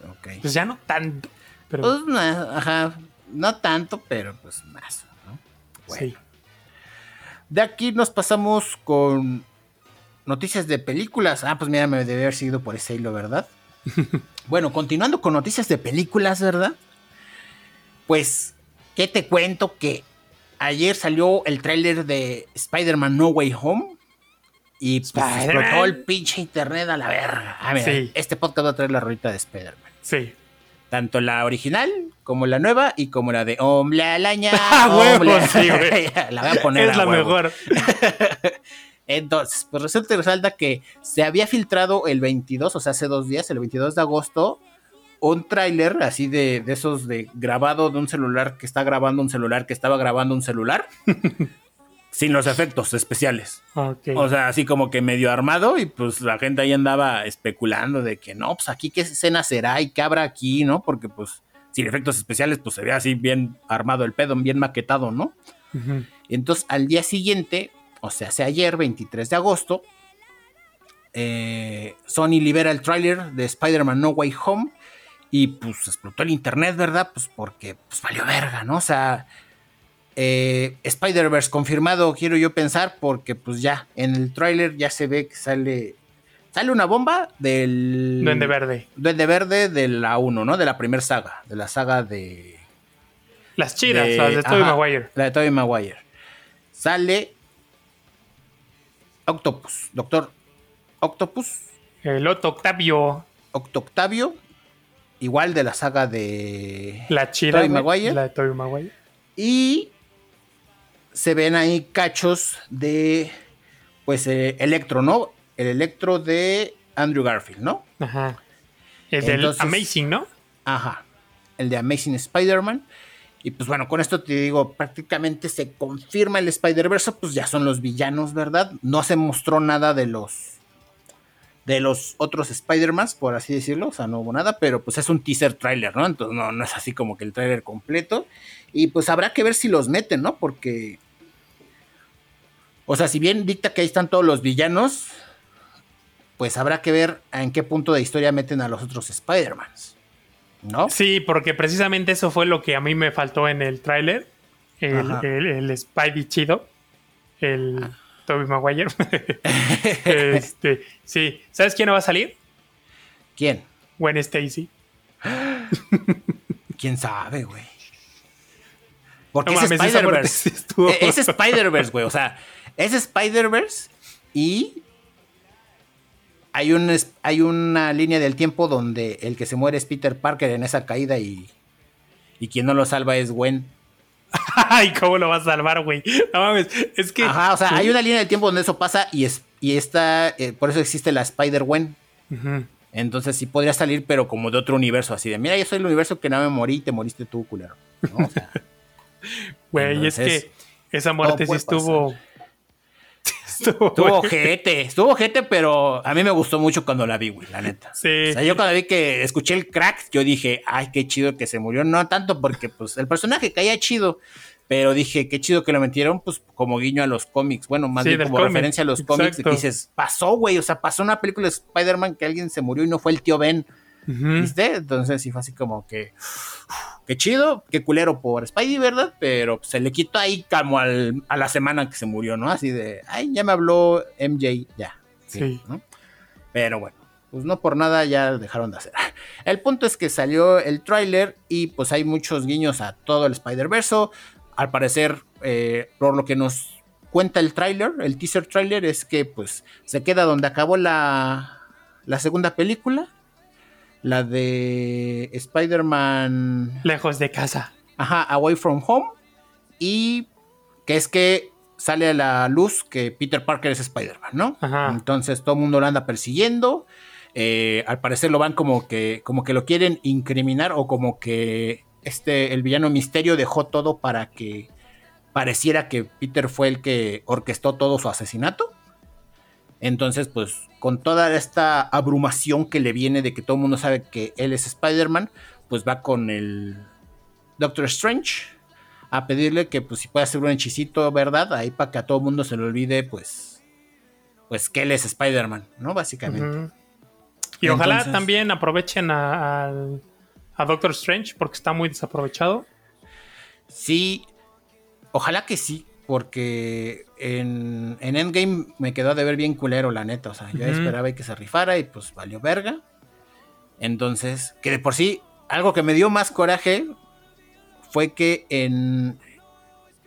Ok. Pues ya no tanto. Pero... Pues, no, ajá. No tanto, pero pues más, ¿no? Sí. De aquí nos pasamos con noticias de películas. Ah, pues mira, me debe haber seguido por ese hilo, ¿verdad? bueno, continuando con noticias de películas, ¿verdad? Pues, ¿qué te cuento? Que ayer salió el tráiler de Spider-Man No Way Home. Y pues explotó el pinche internet a la verga. A ver, este podcast va a traer la rolita de Spider-Man. Sí. Tanto la original como la nueva y como la de Hombre Alaña. ¡Ah, Sí, la voy a poner. Es la mejor. Entonces, pues resulta y resalta que se había filtrado el 22, o sea, hace dos días, el 22 de agosto, un tráiler así de, de, esos de grabado de un celular que está grabando un celular que estaba grabando un celular. sin los efectos especiales. O sea, así como que medio armado y pues la gente ahí andaba especulando de que no, pues aquí qué escena será y qué habrá aquí, ¿no? Porque pues sin efectos especiales pues se ve así bien armado el pedo, bien maquetado, ¿no? Entonces al día siguiente o sea, hace ayer, 23 de agosto, eh, Sony libera el tráiler de Spider-Man No Way Home y pues explotó el internet, ¿verdad? Pues porque pues valió verga, ¿no? O sea, eh, Spider-Verse confirmado, quiero yo pensar, porque pues ya en el tráiler ya se ve que sale sale una bomba del Duende Verde. Duende Verde de la 1, ¿no? De la primera saga, de la saga de las chidas, las de Tobey Maguire. La de Tobey Maguire. Sale Octopus, Doctor Octopus. El Otto Octavio. Octo Octavio, igual de la saga de la chida, Tobey Maguire. La de Maguire. Y se ven ahí cachos de pues eh, Electro, ¿no? El Electro de Andrew Garfield, ¿no? Ajá. El del Amazing, ¿no? Ajá. El de Amazing Spider-Man. Y pues bueno, con esto te digo, prácticamente se confirma el Spider-Verse, pues ya son los villanos, ¿verdad? No se mostró nada de los de los otros Spider-Man, por así decirlo, o sea, no hubo nada, pero pues es un teaser trailer, ¿no? Entonces no, no es así como que el trailer completo. Y pues habrá que ver si los meten, ¿no? Porque, o sea, si bien dicta que ahí están todos los villanos, pues habrá que ver en qué punto de historia meten a los otros Spider-Mans. ¿No? Sí, porque precisamente eso fue lo que a mí me faltó en el tráiler. El, el, Spidey chido. El ah. Toby Maguire. este, sí. ¿Sabes quién no va a salir? ¿Quién? Gwen Stacy. ¿Quién sabe, güey? Porque es Spider-Verse. Es Spider-Verse, güey. O sea, es Spider-Verse y hay, un, hay una línea del tiempo donde el que se muere es Peter Parker en esa caída y, y quien no lo salva es Gwen. Ay, ¿cómo lo va a salvar, güey? No mames, es que... Ajá, o sea, hay una línea del tiempo donde eso pasa y, es, y está, eh, por eso existe la Spider-Gwen. Entonces sí podría salir, pero como de otro universo, así de, mira, yo soy el universo que no me morí y te moriste tú, culero. Güey, es que esa muerte sí estuvo... estuvo, ojete, estuvo ojete, pero a mí me gustó mucho cuando la vi, güey, la neta. Sí. O sea, yo cuando vi que escuché el crack, yo dije, ay, qué chido que se murió. No tanto porque, pues, el personaje caía chido, pero dije, qué chido que lo metieron, pues, como guiño a los cómics. Bueno, más bien como referencia a los cómics. Y dices, pasó, güey, o sea, pasó una película de Spider-Man que alguien se murió y no fue el tío Ben. ¿Viste? Entonces sí fue así como que. Qué chido, qué culero por Spidey, ¿verdad? Pero se le quitó ahí como a la semana que se murió, ¿no? Así de, ay, ya me habló MJ, ya. Sí. Pero bueno, pues no por nada ya dejaron de hacer. El punto es que salió el tráiler y pues hay muchos guiños a todo el Spider-Verse. Al parecer, eh, por lo que nos cuenta el tráiler, el teaser trailer, es que pues se queda donde acabó la, la segunda película, la de Spider-Man... Lejos de casa. Ajá, Away from Home. Y que es que sale a la luz que Peter Parker es Spider-Man, ¿no? Ajá. Entonces todo el mundo lo anda persiguiendo. Eh, al parecer lo van como que, como que lo quieren incriminar o como que este, el villano misterio dejó todo para que pareciera que Peter fue el que orquestó todo su asesinato. Entonces, pues, con toda esta abrumación que le viene de que todo el mundo sabe que él es Spider-Man, pues va con el Doctor Strange a pedirle que, pues, si puede hacer un hechicito, ¿verdad? Ahí para que a todo el mundo se le olvide, pues, pues que él es Spider-Man, ¿no? Básicamente. Y ojalá también aprovechen a, a Doctor Strange porque está muy desaprovechado. Sí, Ojalá que sí, porque en, Endgame me quedó de ver bien culero, la neta. O sea, yo esperaba que se rifara y pues valió verga. Entonces, que de por sí, algo que me dio más coraje fue que en.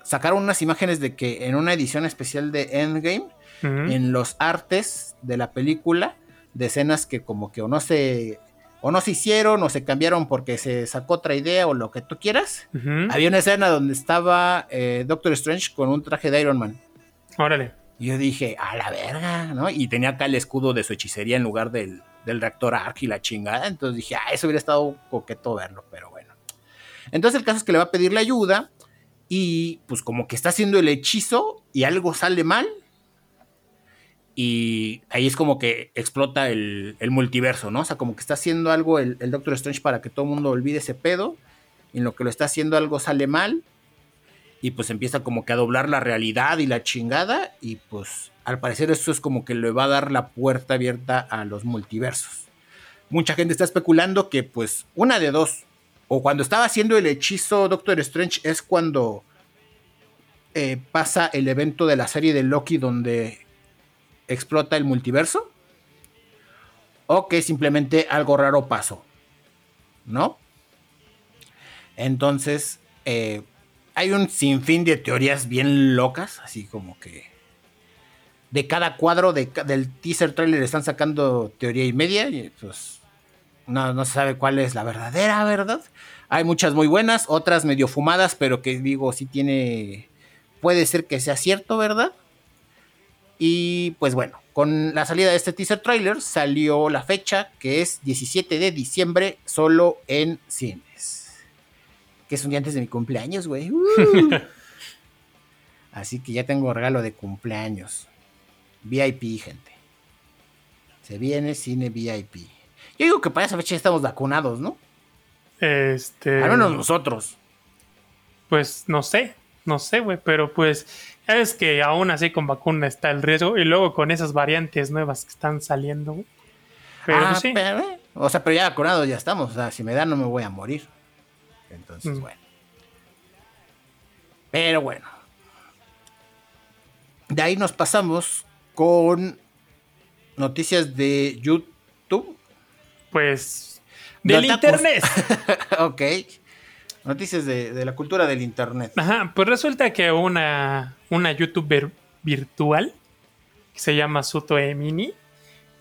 Sacaron unas imágenes de que en una edición especial de Endgame, en los artes de la película, de escenas que como que o no se o no se hicieron o se cambiaron porque se sacó otra idea o lo que tú quieras. Había una escena donde estaba eh, Doctor Strange con un traje de Iron Man. Órale. Y yo dije, a la verga, ¿no? Y tenía acá el escudo de su hechicería en lugar del, reactor Arc y la chingada. Entonces dije, ah, eso hubiera estado coqueto verlo, pero bueno. Entonces el caso es que le va a pedir la ayuda y pues como que está haciendo el hechizo y algo sale mal y ahí es como que explota el, multiverso, ¿no? O sea, como que está haciendo algo el, Doctor Strange para que todo el mundo olvide ese pedo. Y en lo que lo está haciendo algo sale mal. Y pues empieza como que a doblar la realidad y la chingada. Y pues al parecer eso es como que le va a dar la puerta abierta a los multiversos. Mucha gente está especulando que pues una de dos. O cuando estaba haciendo el hechizo Doctor Strange es cuando eh, pasa el evento de la serie de Loki donde explota el multiverso o que simplemente algo raro pasó, ¿no? Entonces, eh, hay un sinfín de teorías bien locas, así como que de cada cuadro del teaser trailer están sacando teoría y media, y pues no, no se sabe cuál es la verdadera verdad. Hay muchas muy buenas, otras medio fumadas, pero que digo, sí tiene, puede ser que sea cierto, ¿verdad? Y pues bueno, con la salida de este teaser trailer salió la fecha que es 17 de diciembre solo en cines. Que es un día antes de mi cumpleaños, güey. Uh. Así que ya tengo regalo de cumpleaños. VIP, gente. Se viene cine VIP. Yo digo que para esa fecha ya estamos vacunados, ¿no? Este. Al menos nosotros. Pues no sé, no sé, güey, pero pues es que aún así con vacuna está el riesgo y luego con esas variantes nuevas que están saliendo. Pero ah, sí. Eh, o sea, pero ya vacunado ya estamos. O sea, si me da no me voy a morir. Entonces, mm. bueno. Pero bueno. De ahí nos pasamos con noticias de YouTube. Pues del internet. ok. Noticias de, la cultura del internet. Ajá, pues resulta que una, una youtuber virtual que se llama Suto Emini,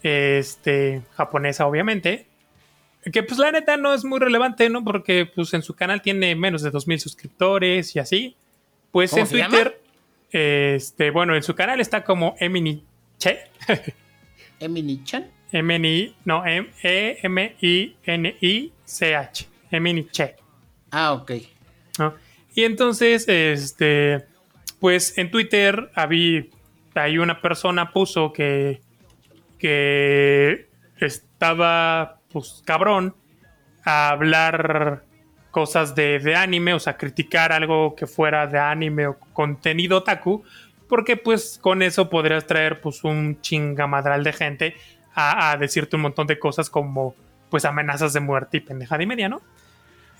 este, japonesa obviamente, que pues la neta no es muy relevante, ¿no? Porque pues en su canal tiene menos de 2.000 suscriptores y así. Pues en Twitter, este, bueno, en su canal está como Emini Che. Emini Chan. Emini, no, E-M-I-N-I-C-H. Emini Che. Ah, ok. Y entonces, este, pues en Twitter había, una persona puso que, que estaba, pues, cabrón a hablar cosas de, de, anime, o sea, criticar algo que fuera de anime o contenido otaku, porque pues con eso podrías traer pues un chingamadral de gente a, a decirte un montón de cosas como pues amenazas de muerte y pendejada y media, ¿no?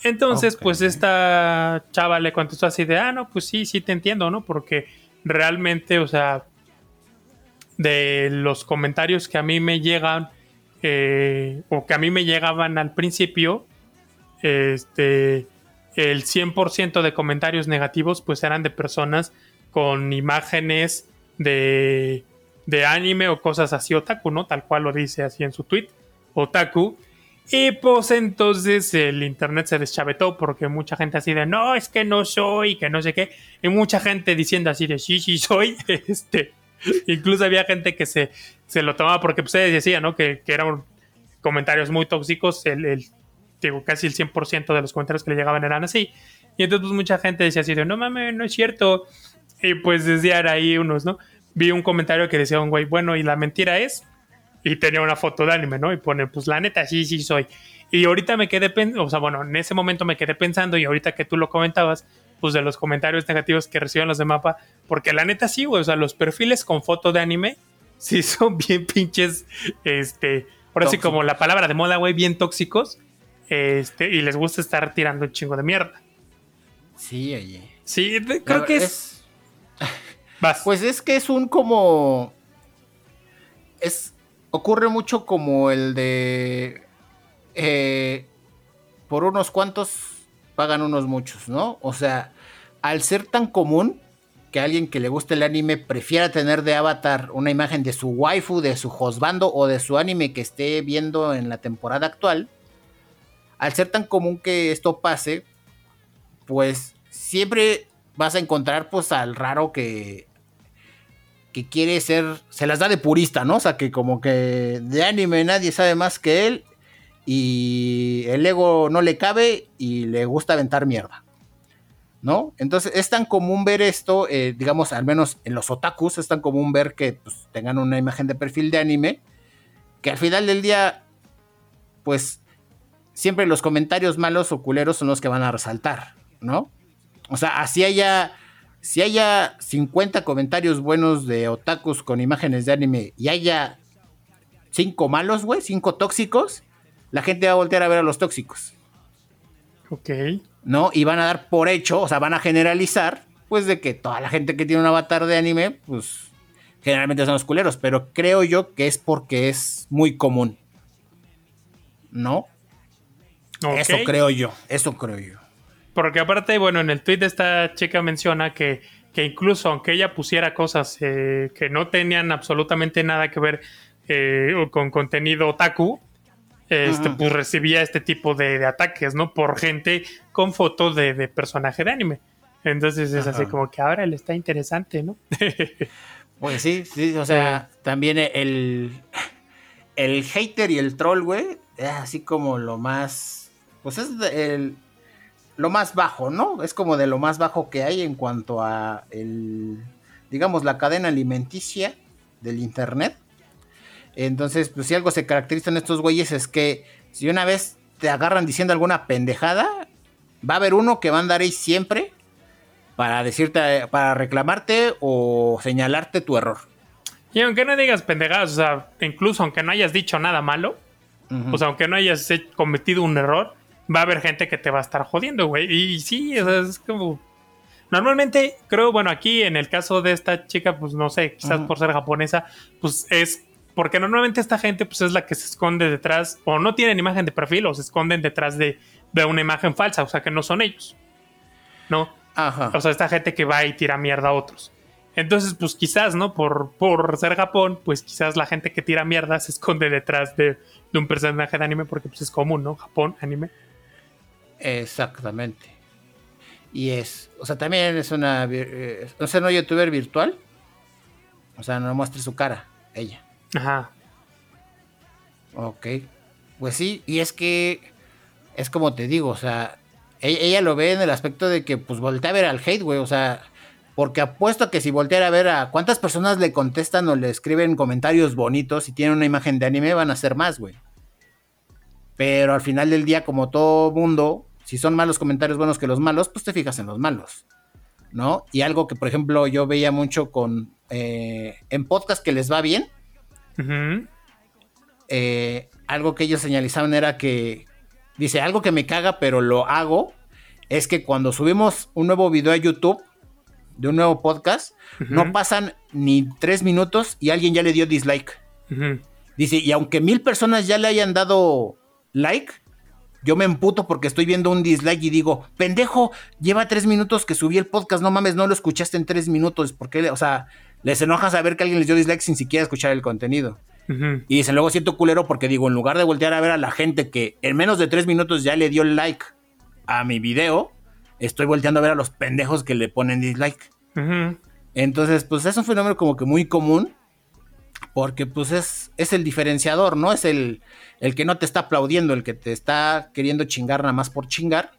Entonces, pues esta chava le contestó así de, ah, no, pues sí, sí te entiendo, ¿no? Porque realmente, o sea, de los comentarios que a mí me llegan, eh, o que a mí me llegaban al principio, este, el 100% de comentarios negativos, pues eran de personas con imágenes de, de anime o cosas así, otaku, ¿no? Tal cual lo dice así en su tweet, otaku. Y pues entonces el internet se deschavetó porque mucha gente así de no, es que no soy, que no sé qué. Y mucha gente diciendo así de sí, sí soy. Este, incluso había gente que se, se lo tomaba porque pues, ustedes decían, ¿no? Que, que eran comentarios muy tóxicos. El, el, digo, casi el 100% de los comentarios que le llegaban eran así. Y entonces pues mucha gente decía así de no mames, no es cierto. Y pues decían ahí unos, ¿no? Vi un comentario que decía un güey, bueno, y la mentira es y tenía una foto de anime, ¿no? Y pone, pues la neta, sí, sí soy. Y ahorita me quedé pensando, o sea, bueno, en ese momento me quedé pensando y ahorita que tú lo comentabas, pues de los comentarios negativos que reciben los de mapa, porque la neta sí, güey, o sea, los perfiles con foto de anime sí son bien pinches, este, ahora sí como la palabra de moda, güey, bien tóxicos, este, y les gusta estar tirando un chingo de mierda. Sí, oye. Sí, creo que es... Pues es que es un como... Es, ocurre mucho como el de... Eh, por unos cuantos pagan unos muchos, ¿no? O sea, al ser tan común que alguien que le guste el anime prefiera tener de avatar una imagen de su waifu, de su hosbando o de su anime que esté viendo en la temporada actual, al ser tan común que esto pase, pues siempre vas a encontrar pues al raro que que quiere ser, se las da de purista, ¿no? O sea, que como que de anime nadie sabe más que él y el ego no le cabe y le gusta aventar mierda, ¿no? Entonces es tan común ver esto, eh, digamos, al menos en los otakus, es tan común ver que pues, tengan una imagen de perfil de anime, que al final del día, pues siempre los comentarios malos o culeros son los que van a resaltar, ¿no? O sea, así haya si haya 50 comentarios buenos de otakus con imágenes de anime y haya 5 malos, güey, 5 tóxicos, la gente va a voltear a ver a los tóxicos. Ok. ¿No? Y van a dar por hecho, o sea, van a generalizar, pues de que toda la gente que tiene un avatar de anime, pues generalmente son los culeros, pero creo yo que es porque es muy común. ¿No? Eso creo yo, eso creo yo. Porque aparte, bueno, en el tweet de esta chica menciona que, que incluso aunque ella pusiera cosas eh, que no tenían absolutamente nada que ver eh, con contenido otaku, este, pues recibía este tipo de, ataques, ¿no? Por gente con fotos de, personaje de anime. Entonces es así como que ahora le está interesante, ¿no? pues sí, sí, o sea, también el, el hater y el troll, güey, es así como lo más, pues es el, lo más bajo, ¿no? Es como de lo más bajo que hay en cuanto a el, digamos, la cadena alimenticia del internet. Entonces, pues si algo se caracteriza en estos güeyes es que si una vez te agarran diciendo alguna pendejada, va a haber uno que va a andar ahí siempre para decirte, para reclamarte o señalarte tu error. Y aunque no digas pendejadas, o sea, incluso aunque no hayas dicho nada malo, o sea, aunque no hayas cometido un error, va a haber gente que te va a estar jodiendo, güey. Y sí, es como... Normalmente, creo, bueno, aquí en el caso de esta chica, pues no sé, quizás por ser japonesa, pues es porque normalmente esta gente pues es la que se esconde detrás o no tienen imagen de perfil o se esconden detrás de, de una imagen falsa, o sea que no son ellos. ¿No? Ajá. O sea, esta gente que va y tira mierda a otros. Entonces, pues quizás, ¿no? Por, por ser Japón, pues quizás la gente que tira mierda se esconde detrás de, de un personaje de anime porque pues es común, ¿no? Japón, anime. Exactamente. Y es, o sea, también es una, eh, no sé, no youtuber virtual. O sea, no muestre su cara, ella. Ajá. Ok. Pues sí, y es que es como te digo, o sea, ella, ella, lo ve en el aspecto de que pues voltea a ver al hate, güey, o sea, porque apuesto que si volteara a ver a cuántas personas le contestan o le escriben comentarios bonitos y tienen una imagen de anime, van a ser más, güey. Pero al final del día, como todo mundo, si son malos comentarios buenos que los malos, pues te fijas en los malos, ¿no? Y algo que, por ejemplo, yo veía mucho con eh, en podcast que les va bien, eh, algo que ellos señalizaban era que, dice, algo que me caga, pero lo hago, es que cuando subimos un nuevo video a YouTube, de un nuevo podcast, no pasan ni tres minutos y alguien ya le dio dislike. Dice, y aunque mil personas ya le hayan dado like, yo me emputo porque estoy viendo un dislike y digo, pendejo, lleva tres minutos que subí el podcast, no mames, no lo escuchaste en tres minutos, porque, o sea, les enoja saber que alguien les dio dislike sin siquiera escuchar el contenido. Y dicen, luego siento culero porque digo, en lugar de voltear a ver a la gente que en menos de tres minutos ya le dio like a mi video, estoy volteando a ver a los pendejos que le ponen dislike. Entonces, pues es un fenómeno como que muy común porque pues es, es el diferenciador, ¿no? Es el, el que no te está aplaudiendo, el que te está queriendo chingar nada más por chingar.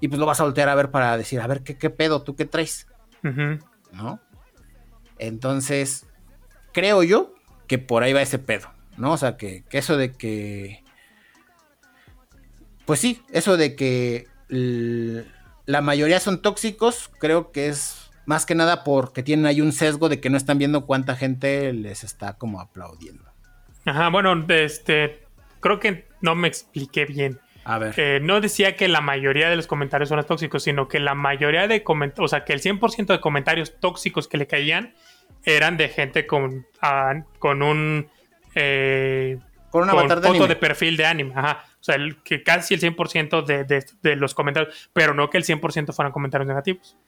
Y pues lo vas a voltear a ver para decir, a ver, ¿qué, qué pedo? ¿Tú qué traes? ¿No? Entonces, creo yo que por ahí va ese pedo, ¿no? O sea, que, eso de que... Pues sí, eso de que la mayoría son tóxicos, creo que es más que nada porque tienen ahí un sesgo de que no están viendo cuánta gente les está como aplaudiendo. Ajá, bueno, este, creo que no me expliqué bien. A ver. Eh, no decía que la mayoría de los comentarios son tóxicos, sino que la mayoría de comentarios, o sea, que el 100% de comentarios tóxicos que le caían eran de gente con, ah, con un... Eh, con una foto de, de, perfil de anime. Ajá. O sea, el, que casi el 100% de, de, de, los comentarios, pero no que el 100% fueran comentarios negativos.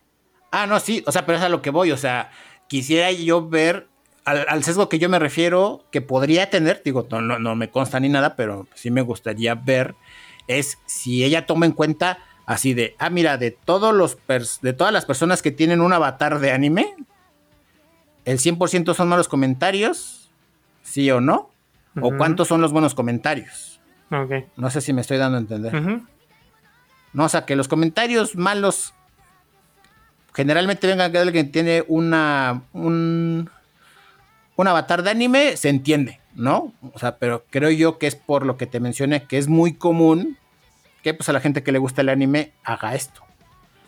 Ah, no, sí, o sea, pero es a lo que voy, o sea, quisiera yo ver al, sesgo que yo me refiero, que podría tener, digo, no, no, me consta ni nada, pero sí me gustaría ver, es si ella toma en cuenta así de, ah, mira, de, todos los de todas las personas que tienen un avatar de anime, el 100% son malos comentarios, sí o no, o cuántos son los buenos comentarios. Okay. No sé si me estoy dando a entender. No, o sea, que los comentarios malos generalmente vengan de alguien que tiene una, un, un avatar de anime, se entiende, ¿no? O sea, pero creo yo que es por lo que te mencioné, que es muy común que pues a la gente que le gusta el anime haga esto.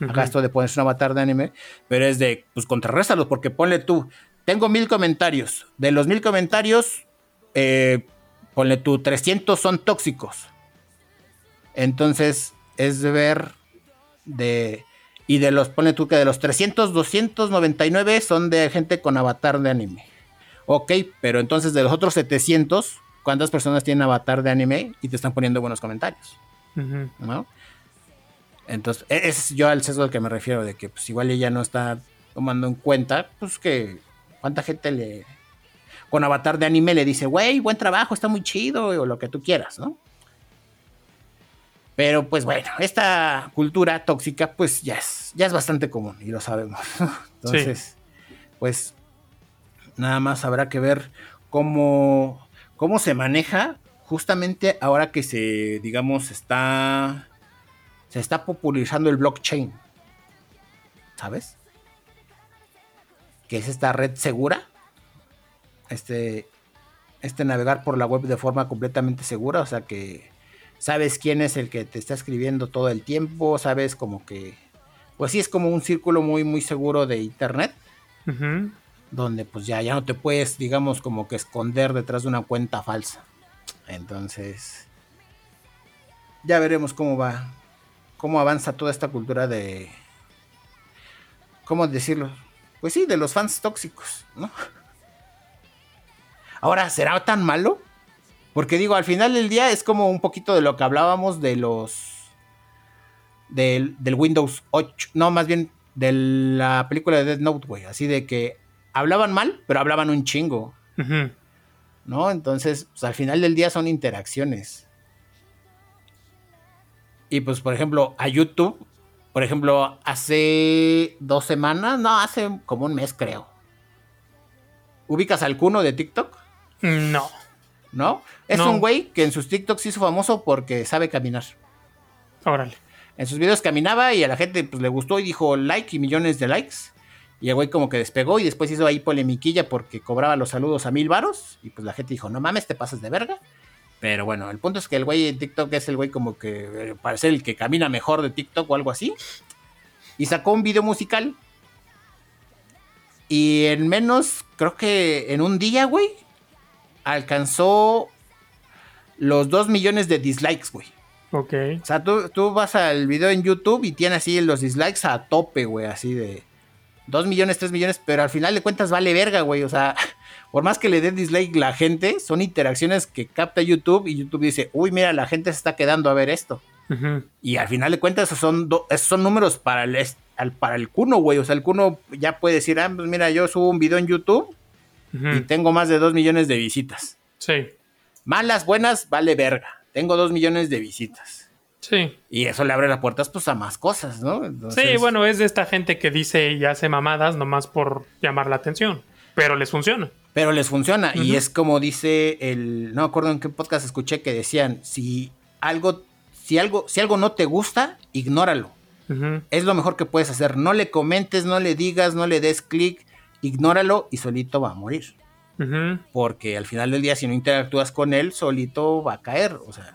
Haga esto de ponerse un avatar de anime, pero es de, pues contrarréstalo, porque ponle tú, tengo mil comentarios, de los mil comentarios, eh, ponle tú, 300 son tóxicos. Entonces, es de ver de y de los, pone tú que de los 300, 299 son de gente con avatar de anime. Ok, pero entonces de los otros 700, ¿cuántas personas tienen avatar de anime y te están poniendo buenos comentarios? ¿No? Entonces, e-, es yo al sesgo al que me refiero, de que pues igual ella no está tomando en cuenta, pues que cuánta gente le con avatar de anime le dice, güey, buen trabajo, está muy chido, o lo que tú quieras, ¿no? Pero pues bueno, esta cultura tóxica pues ya es, ya es bastante común y lo sabemos. Entonces, pues nada más habrá que ver cómo, cómo se maneja justamente ahora que se, digamos, está, se está popularizando el blockchain. ¿Sabes? Que es esta red segura. Este, este navegar por la web de forma completamente segura, o sea que sabes quién es el que te está escribiendo todo el tiempo, sabes como que, pues sí es como un círculo muy, muy seguro de internet, donde pues ya, ya no te puedes, digamos, como que esconder detrás de una cuenta falsa. Entonces, ya veremos cómo va, cómo avanza toda esta cultura de, ¿cómo decirlo? Pues sí, de los fans tóxicos, ¿no? Ahora, ¿será tan malo? Porque digo, al final del día es como un poquito de lo que hablábamos de los. Del, Windows 8. No, más bien de la película de Dead Note, güey. Así de que hablaban mal, pero hablaban un chingo. ¿No? Entonces, pues al final del día son interacciones. Y pues, por ejemplo, a YouTube, por ejemplo, hace dos semanas, no, hace como un mes, creo. ¿Ubicas al Cuno de TikTok? No. ¿No? Es un güey que en sus TikToks hizo famoso porque sabe caminar. Órale. En sus videos caminaba y a la gente pues, le gustó y dijo like y millones de likes. Y el güey como que despegó y después hizo ahí polemiquilla porque cobraba los saludos a mil varos. Y pues la gente dijo, no mames, te pasas de verga. Pero bueno, el punto es que el güey en TikTok es el güey como que eh, parece el que camina mejor de TikTok o algo así. Y sacó un video musical. Y en menos, creo que en un día, güey, alcanzó los 2 millones de dislikes, güey. Ok. O sea, tú, vas al video en YouTube y tiene así los dislikes a tope, güey, así de 2 millones, 3 millones, pero al final de cuentas vale verga, güey. O sea, por más que le dé dislike la gente, son interacciones que capta YouTube y YouTube dice, uy, mira, la gente se está quedando a ver esto. Y al final de cuentas, esos son, esos son números para el, para el Cuno, güey. O sea, el Cuno ya puede decir, ah, pues mira, yo subo un video en YouTube y tengo más de dos millones de visitas. Sí. Malas, buenas, vale verga. Tengo dos millones de visitas. Sí. Y eso le abre las puertas pues a más cosas, ¿no? Sí, bueno, es de esta gente que dice y hace mamadas nomás por llamar la atención. Pero les funciona. Pero les funciona. Y es como dice el. No me acuerdo en qué podcast escuché que decían: si algo, si algo, si algo no te gusta, ignóralo. Es lo mejor que puedes hacer. No le comentes, no le digas, no le des clic, ignóralo y solito va a morir. Porque al final del día, si no interactúas con él, solito va a caer. O sea.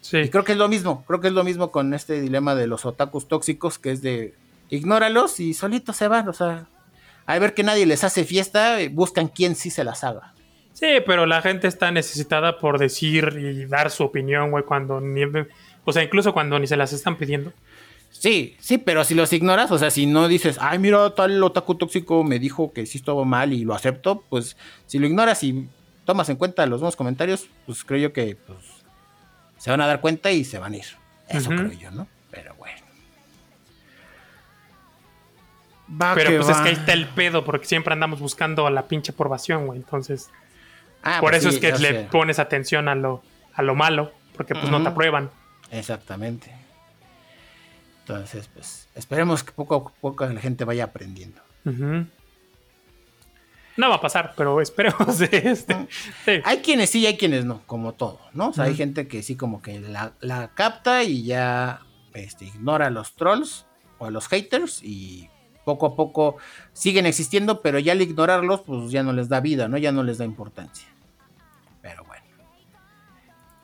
Sí. Y creo que es lo mismo. Creo que es lo mismo con este dilema de los otakus tóxicos, que es de ignóralos y solito se van. O sea, a ver que nadie les hace fiesta, buscan quién sí se las haga. Sí, pero la gente está necesitada por decir y dar su opinión, güey, cuando ni. O sea, incluso cuando ni se las están pidiendo. Sí, sí, pero si los ignoras, o sea, si no dices, ay, mira, tal otaku tóxico me dijo que sí estuvo mal y lo acepto, pues si lo ignoras y tomas en cuenta los nuevos comentarios, pues creo yo que pues, se van a dar cuenta y se van a ir. Eso creo yo, ¿no? Pero bueno. Pero pues es que ahí está el pedo, porque siempre andamos buscando a la pinche aprobación, güey. Entonces, ah, por pues eso es que le pones atención a lo, a lo malo, porque pues no te aprueban. Exactamente. Entonces, pues esperemos que poco a poco la gente vaya aprendiendo. No va a pasar, pero esperemos. Este, hay quienes sí y hay quienes no, como todo, ¿no? O sea, hay gente que sí como que la, capta y ya este, ignora a los trolls o a los haters y poco a poco siguen existiendo, pero ya al ignorarlos, pues ya no les da vida, ¿no? Ya no les da importancia.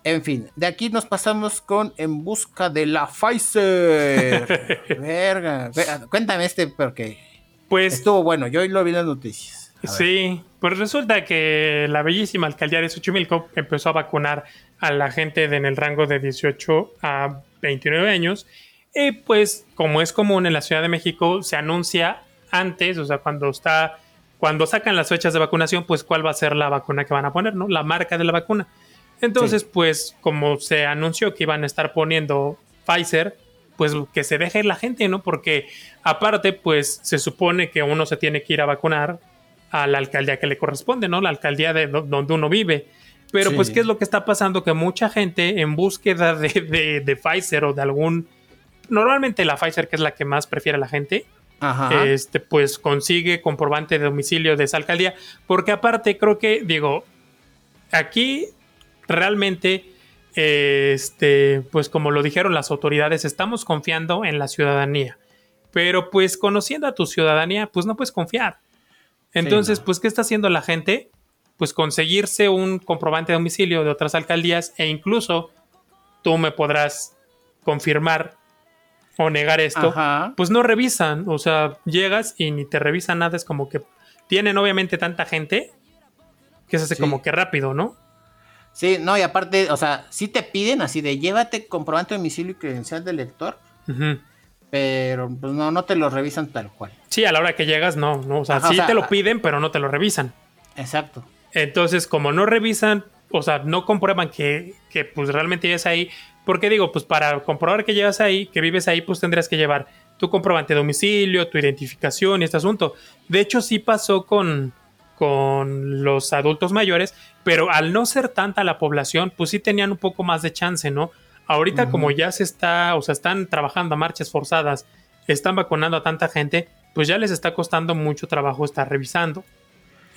En fin, de aquí nos pasamos con En busca de la Pfizer. Verga. Cuéntame este porque pues, estuvo bueno. Yo hoy lo vi en las noticias. Sí, pues resulta que la bellísima alcaldía de Xochimilco empezó a vacunar a la gente en el rango de 18 a 29 años. Y pues, como es común en la Ciudad de México, se anuncia antes, o sea, cuando está, cuando sacan las fechas de vacunación, pues cuál va a ser la vacuna que van a poner, ¿no? La marca de la vacuna. Entonces, pues, como se anunció que iban a estar poniendo Pfizer, pues que se deje la gente, ¿no? Porque aparte, pues, se supone que uno se tiene que ir a vacunar a la alcaldía que le corresponde, ¿no? La alcaldía de donde uno vive. Pero, pues, ¿qué es lo que está pasando? Que mucha gente en búsqueda de, de, Pfizer o de algún. Normalmente la Pfizer, que es la que más prefiere la gente, este, pues consigue comprobante de domicilio de esa alcaldía. Porque aparte, creo que, digo, aquí realmente, este, pues como lo dijeron las autoridades, estamos confiando en la ciudadanía. Pero pues conociendo a tu ciudadanía, pues no puedes confiar. Entonces, pues, ¿qué está haciendo la gente? Pues conseguirse un comprobante de domicilio de otras alcaldías e incluso tú me podrás confirmar o negar esto, pues no revisan, o sea, llegas y ni te revisan nada, es como que tienen obviamente tanta gente que se hace como que rápido, ¿no? Sí, no, y aparte, o sea, sí te piden así de llévate comprobante de domicilio y credencial del lector, pero pues no, no te lo revisan tal cual. Sí, a la hora que llegas, no, no, o sea, sí te lo piden, pero no te lo revisan. Exacto. Entonces, como no revisan, o sea, no comprueban que, que pues realmente llegas ahí, porque digo, pues para comprobar que llegas ahí, que vives ahí, pues tendrías que llevar tu comprobante de domicilio, tu identificación y este asunto. De hecho, sí pasó con, con los adultos mayores, pero al no ser tanta la población, pues sí tenían un poco más de chance, ¿no? Ahorita como ya se está, o sea, están trabajando a marchas forzadas, están vacunando a tanta gente, pues ya les está costando mucho trabajo estar revisando.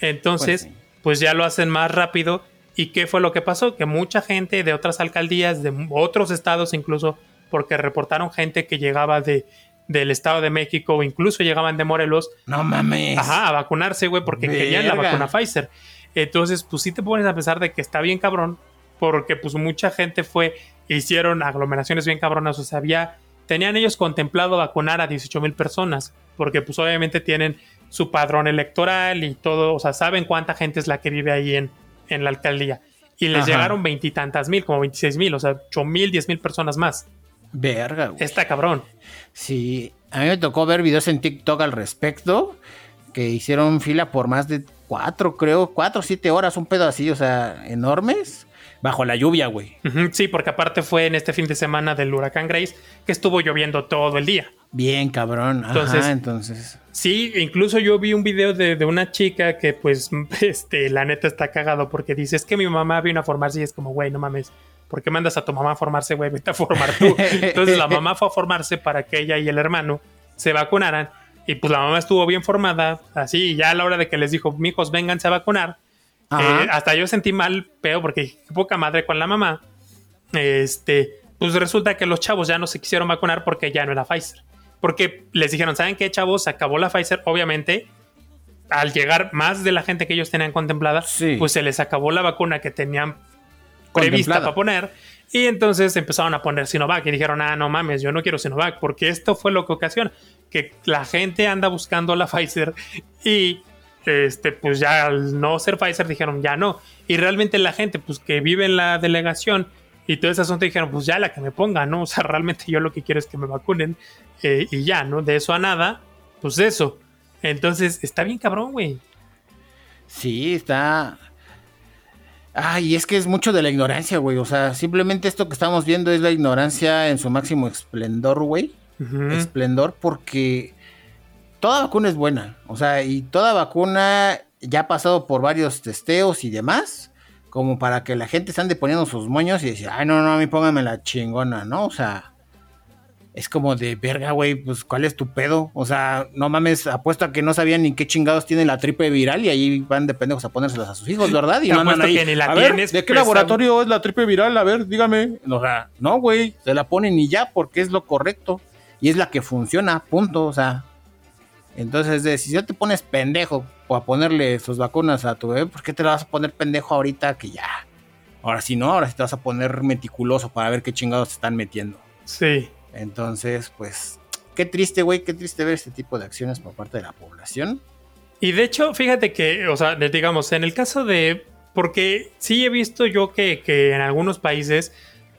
Entonces, pues, pues ya lo hacen más rápido. ¿Y qué fue lo que pasó? Que mucha gente de otras alcaldías, de otros estados incluso, porque reportaron gente que llegaba de del Estado de México o incluso llegaban de Morelos. No mames. Ajá, a vacunarse, güey, porque querían la vacuna Pfizer. Entonces, pues sí te pones a pesar de que está bien cabrón, porque pues mucha gente fue, hicieron aglomeraciones bien cabronas, o sea, había, tenían ellos contemplado vacunar a 18 mil personas, porque pues obviamente tienen su padrón electoral y todo, o sea, saben cuánta gente es la que vive ahí en, en la alcaldía. Y les llegaron veintitantas mil, como 26 mil, o sea, 8 mil, 10 mil personas más. Verga, güey. Está cabrón. Sí, a mí me tocó ver videos en TikTok al respecto que hicieron fila por más de cuatro, creo, cuatro o siete horas, un pedo así, o sea, enormes. bajo la lluvia, güey. sí, porque aparte fue en este fin de semana del huracán Grace que estuvo lloviendo todo el día. Bien, cabrón. Entonces, entonces. Sí, incluso yo vi un video de, una chica que, pues, este, la neta está cagado porque dice: Es que mi mamá vino a formarse y es como, güey, no mames. ¿Por qué mandas a tu mamá a formarse, güey? Vete a formar tú. Entonces la mamá fue a formarse para que ella y el hermano se vacunaran. Y pues la mamá estuvo bien formada, así, y ya a la hora de que les dijo, mijos, vénganse a vacunar, eh, hasta yo sentí mal, peo, porque poca madre con la mamá. Este, pues resulta que los chavos ya no se quisieron vacunar porque ya no era Pfizer. Porque les dijeron, ¿saben qué, chavos? Se acabó la Pfizer. Obviamente, al llegar más de la gente que ellos tenían contemplada, pues se les acabó la vacuna que tenían prevista para poner. Y entonces empezaron a poner Sinovac y dijeron, ah, no mames, yo no quiero Sinovac, porque esto fue lo que ocasiona que la gente anda buscando la Pfizer y este, pues ya al no ser Pfizer dijeron ya no. Y realmente la gente, pues que vive en la delegación y todo ese asunto dijeron, pues ya la que me ponga, ¿no? O sea, realmente yo lo que quiero es que me vacunen eh, y ya, ¿no? De eso a nada, pues eso. Entonces, está bien cabrón, güey. Sí, está... Ay, es que es mucho de la ignorancia, güey. O sea, simplemente esto que estamos viendo es la ignorancia en su máximo esplendor, güey. Esplendor, porque toda vacuna es buena. O sea, y toda vacuna ya ha pasado por varios testeos y demás. Como para que la gente se ande poniendo sus moños y decir, ay, no, no, a mí póngame la chingona, ¿no? O sea, es como de verga, güey, pues ¿cuál es tu pedo? O sea, no mames, apuesto a que no sabían ni qué chingados tiene la triple viral y ahí van de pendejos a ponérselas a sus hijos, ¿verdad? Y ahí, que ni la a ver, ¿de qué laboratorio es la triple viral? A ver, dígame. O sea, no, güey, se la ponen y ya porque es lo correcto y es la que funciona, punto, o sea, entonces, de, si ya te pones pendejo o a ponerle sus vacunas a tu bebé, ¿por qué te la vas a poner pendejo ahorita que ya? Ahora sí no, ahora sí te vas a poner meticuloso para ver qué chingados te están metiendo. Sí. Entonces, pues, qué triste, güey, qué triste ver este tipo de acciones por parte de la población. Y de hecho, fíjate que, o sea, digamos, en el caso de. Porque sí he visto yo que, que en algunos países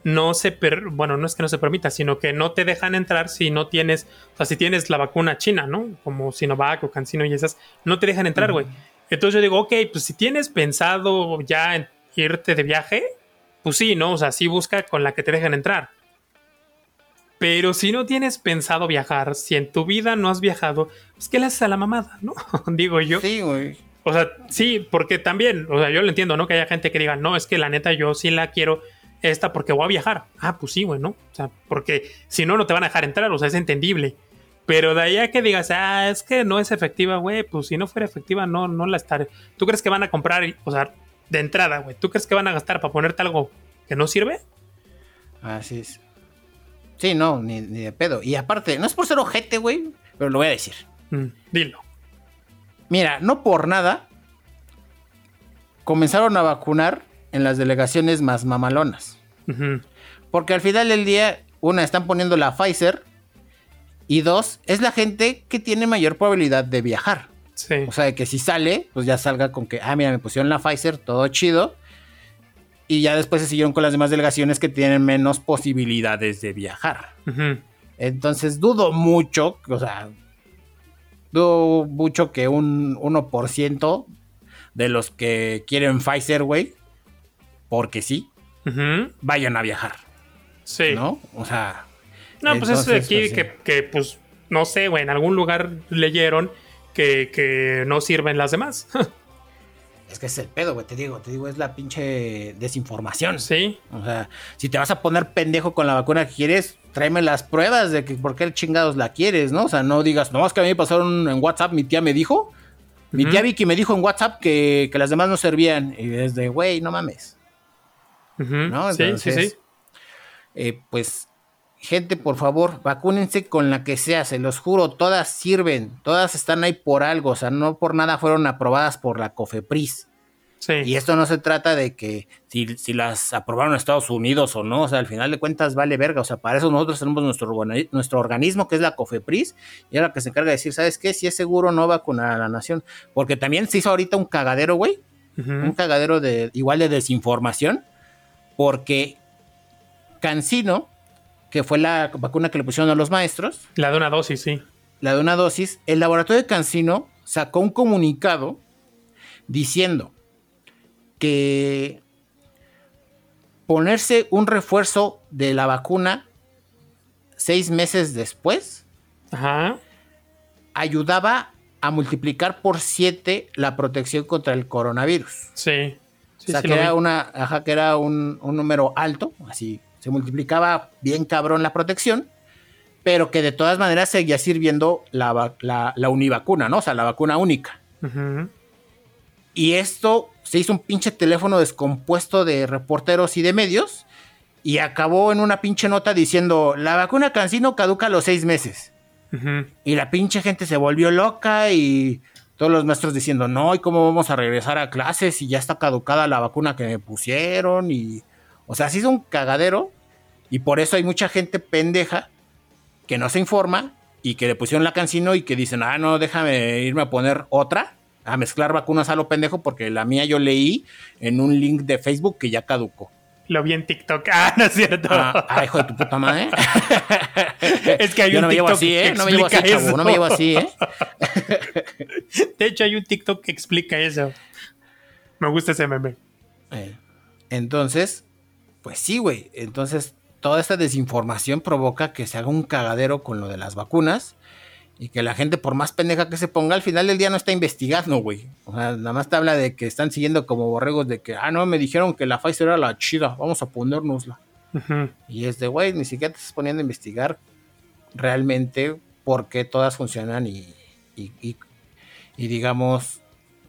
no se, bueno, no es que no se permita, sino que no te dejan entrar si no tienes, o sea, si tienes la vacuna china, ¿no? Como Sinovac o CanSino y esas, no te dejan entrar, güey. Entonces yo digo, ok, pues si tienes pensado ya irte de viaje, pues sí, ¿no? O sea, sí busca con la que te dejan entrar. Pero si no tienes pensado viajar, si en tu vida no has viajado, pues ¿qué le haces a la mamada, no? Digo yo. Sí, güey. O sea, sí, porque también, o sea, yo lo entiendo, ¿no? Que haya gente que diga, no, es que la neta yo sí la quiero esta porque voy a viajar. Ah, pues sí, güey, ¿no? O sea, porque si no, no te van a dejar entrar, o sea, es entendible. Pero de ahí a que digas, ah, es que no es efectiva, güey, pues si no fuera efectiva, no, no la estaré. ¿Tú crees que van a comprar, o sea, de entrada, güey? ¿Tú crees que van a gastar para ponerte algo que no sirve? Así es. Sí, no, ni, de pedo. Y aparte, no es por ser ojete, güey, pero lo voy a decir. Mm, dilo. Mira, no por nada comenzaron a vacunar en las delegaciones más mamalonas. Porque al final del día, una, están poniendo la Pfizer. Y dos, es la gente que tiene mayor probabilidad de viajar. O sea, que si sale, pues ya salga con que, ah, mira, me pusieron la Pfizer, todo chido. Y ya después se siguieron con las demás delegaciones que tienen menos posibilidades de viajar. Entonces dudo mucho, o sea, dudo mucho que un 1% de los que quieren Pfizer, güey, porque sí, vayan a viajar. Sí. ¿No? O sea. No, pues eso de aquí pues, que, pues, no sé, güey, en algún lugar leyeron que, no sirven las demás. es que es el pedo, güey, te digo, te digo, es la pinche desinformación. Sí. O sea, si te vas a poner pendejo con la vacuna que quieres, tráeme las pruebas de que por qué chingados la quieres, ¿no? O sea, no digas, no, es que a mí me pasaron en WhatsApp, mi tía me dijo, mi tía Vicky me dijo en WhatsApp que, que las demás no servían. Y desde, güey, no mames. ¿no? sí, sí, sí. Eh, pues, gente, por favor, vacúnense con la que sea, se los juro, todas sirven, todas están ahí por algo, o sea, no por nada fueron aprobadas por la COFEPRIS. Sí. Y esto no se trata de que si, si, las aprobaron Estados Unidos o no, o sea, al final de cuentas vale verga, o sea, para eso nosotros tenemos nuestro, nuestro organismo que es la COFEPRIS y es la que se encarga de decir, ¿sabes qué? Si es seguro no vacunar a la nación, porque también se hizo ahorita un cagadero, güey, un cagadero de igual de desinformación, porque Cancino, que fue la vacuna que le pusieron a los maestros. La de una dosis, sí. La de una dosis. El laboratorio de Cancino sacó un comunicado diciendo que ponerse un refuerzo de la vacuna seis meses después ayudaba a multiplicar por siete la protección contra el coronavirus. Sí. o sea, que, era una, que era un, número alto, así se multiplicaba bien cabrón la protección, pero que de todas maneras seguía sirviendo la, la, univacuna, ¿no? O sea, la vacuna única. Y esto se hizo un pinche teléfono descompuesto de reporteros y de medios y acabó en una pinche nota diciendo, la vacuna Cancino caduca a los seis meses. Y la pinche gente se volvió loca y todos los maestros diciendo, no, ¿y cómo vamos a regresar a clases si ya está caducada la vacuna que me pusieron? Y, o sea, se hizo un cagadero y por eso hay mucha gente pendeja que no se informa y que le pusieron la Cancino y que dicen, ah, no, déjame irme a poner otra, a mezclar vacunas a lo pendejo porque la mía yo leí en un link de Facebook que ya caducó. Lo vi en TikTok. Ah, no es cierto. Ah, ah hijo de tu puta madre. es que hay Yo un no me TikTok llevo así, ¿eh? No me llevo así, chavo. No me llevo así, ¿eh? De hecho, hay un TikTok que explica eso. Me gusta ese meme. Eh, entonces, pues sí, güey. Entonces, toda esta desinformación provoca que se haga un cagadero con lo de las vacunas y que la gente, por más pendeja que se ponga, al final del día no está investigando, güey. O sea, nada más te habla de que están siguiendo como borregos de que, ah, no, me dijeron que la Pfizer era la chida, vamos a ponérnosla. Y es de, güey, ni siquiera te estás poniendo a investigar realmente por qué todas funcionan y, y, digamos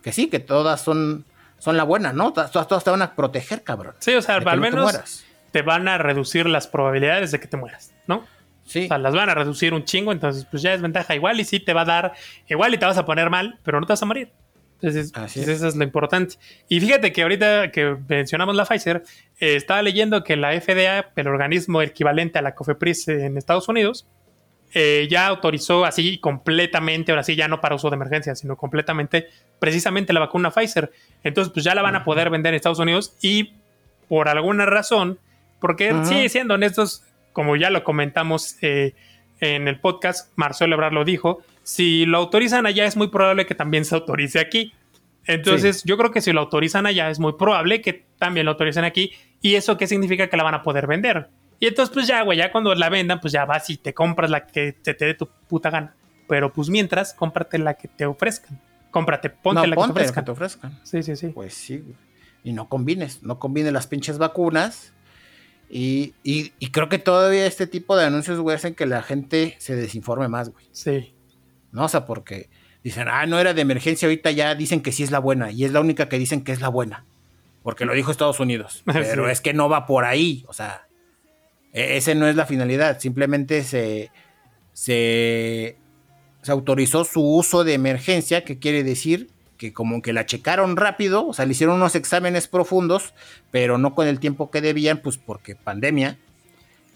que sí, que todas son, son la buena, ¿no? Todas, todas te van a proteger, cabrón. Sí, o sea, al menos te van a reducir las probabilidades de que te mueras, ¿no? O sea, las van a reducir un chingo, entonces pues ya es ventaja. Igual y sí te va a dar, igual y te vas a poner mal, pero no te vas a morir. Entonces, pues, eso es lo importante. Y fíjate que ahorita que mencionamos la Pfizer, eh, estaba leyendo que la FDA, el organismo equivalente a la COFEPRIS en Estados Unidos, eh, ya autorizó así completamente, ahora sí, ya no para uso de emergencia, sino completamente, precisamente la vacuna Pfizer. Entonces, pues ya la van a poder vender en Estados Unidos y por alguna razón, porque sigue siendo honestos, como ya lo comentamos eh, en el podcast, Marcelo Ebrard lo dijo, si lo autorizan allá es muy probable que también se autorice aquí. Entonces, yo creo que si lo autorizan allá es muy probable que también lo autoricen aquí. ¿Y eso qué significa? Que la van a poder vender. Y entonces, pues ya, güey, ya cuando la vendan, pues ya vas y te compras la que te, te dé tu puta gana. Pero pues mientras, cómprate la que te ofrezcan. Cómprate, ponte la que te ofrezcan. te ofrezcan. Sí, sí, sí. Pues sí, Y no combines, no combines las pinches vacunas y, creo que todavía este tipo de anuncios, güey, hacen que la gente se desinforme más, güey. Sí. ¿No? O sea, porque dicen, ah, no era de emergencia, ahorita ya dicen que sí es la buena. Y es la única que dicen que es la buena. Porque lo dijo Estados Unidos. Pero es que no va por ahí. O sea, ese no es la finalidad. Simplemente se, se, se autorizó su uso de emergencia, que quiere decir que como que la checaron rápido, o sea, le hicieron unos exámenes profundos, pero no con el tiempo que debían, pues porque pandemia.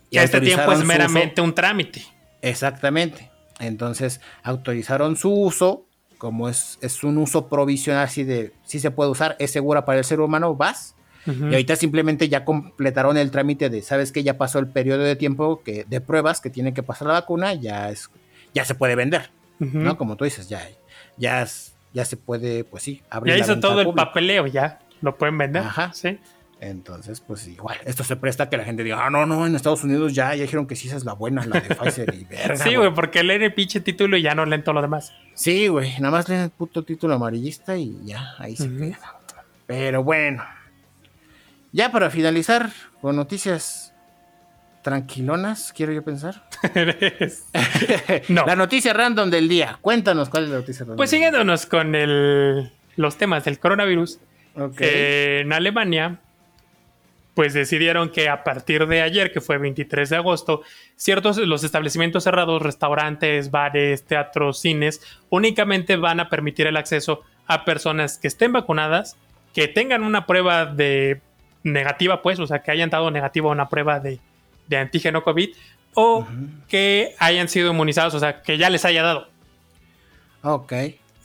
Y este tiempo es meramente un trámite. Exactamente. Entonces, autorizaron su uso, como es, es un uso provisional, así de, si se puede usar, es segura para el ser humano, vas. Y ahorita simplemente ya completaron el trámite de, ¿sabes que Ya pasó el periodo de tiempo que, de pruebas que tiene que pasar la vacuna, ya es, ya se puede vender, ¿no? Como tú dices, ya, ya es, ya se puede, pues sí, abrir. Ya hizo todo el papeleo, ya lo pueden vender. Ajá. Sí. Entonces, pues igual, esto se presta a que la gente diga, ah, no, no, en Estados Unidos ya, ya dijeron que sí, esa es la buena, la de Pfizer y verga. Sí, güey, porque leen el pinche título y ya no leen todo lo demás. Sí, güey, nada más leen el puto título amarillista y ya, ahí se queda. Pero bueno, ya para finalizar con noticias tranquilonas, quiero yo pensar. no. La noticia random del día. Cuéntanos cuál es la noticia random. Pues siguiéndonos con el, los temas del coronavirus. Eh, en Alemania, pues decidieron que a partir de ayer, que fue 23 de agosto, ciertos los establecimientos cerrados, restaurantes, bares, teatros, cines, únicamente van a permitir el acceso a personas que estén vacunadas, que tengan una prueba de negativa, pues, o sea, que hayan dado negativo a una prueba de de antígeno COVID o que hayan sido inmunizados, o sea, que ya les haya dado. Ok.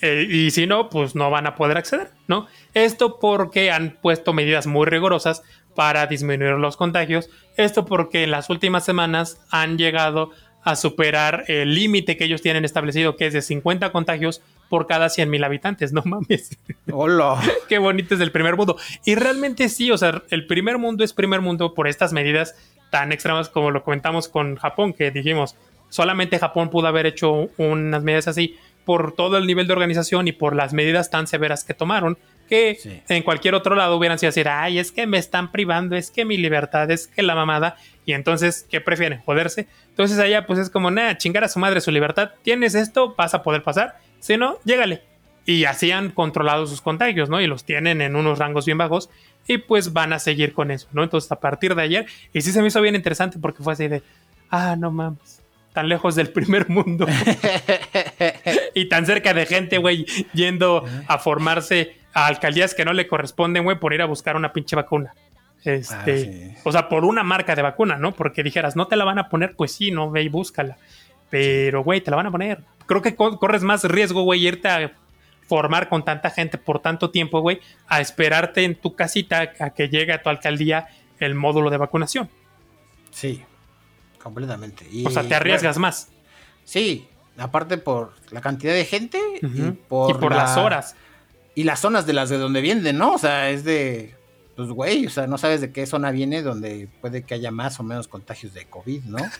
Eh, y si no, pues no van a poder acceder, ¿no? Esto porque han puesto medidas muy rigurosas para disminuir los contagios. Esto porque en las últimas semanas han llegado a superar el límite que ellos tienen establecido, que es de 50 contagios por cada 100 mil habitantes. No mames. Hola. Qué bonito es el primer mundo. Y realmente sí, o sea, el primer mundo es primer mundo por estas medidas tan extremas como lo comentamos con Japón, que dijimos, solamente Japón pudo haber hecho unas medidas así por todo el nivel de organización y por las medidas tan severas que tomaron, que en cualquier otro lado hubieran sido decir, ay, es que me están privando, es que mi libertad, es que la mamada, y entonces, ¿qué prefieren? ¿Joderse? Entonces allá pues es como, nada, chingar a su madre su libertad, tienes esto, vas a poder pasar, si no, llégale. Y así han controlado sus contagios, ¿no? Y los tienen en unos rangos bien bajos y pues van a seguir con eso, ¿no? Entonces a partir de ayer, y sí se me hizo bien interesante porque fue así de, ah, no mames, tan lejos del primer mundo y tan cerca de gente, güey, yendo a formarse a alcaldías que no le corresponden, güey, por ir a buscar una pinche vacuna. Este, ah, o sea, por una marca de vacuna, ¿no? Porque dijeras, no te la van a poner, pues sí, no, ve y búscala. Pero, güey, te la van a poner. Creo que corres más riesgo, güey, irte a formar con tanta gente por tanto tiempo, güey, a esperarte en tu casita a que llegue a tu alcaldía el módulo de vacunación. Sí, completamente. o sea, te arriesgas más. Sí, aparte por la cantidad de gente y por, las horas y las zonas de las de donde vienen, ¿no? O sea, es de, pues, güey, o sea, no sabes de qué zona viene donde puede que haya más o menos contagios de COVID, ¿no?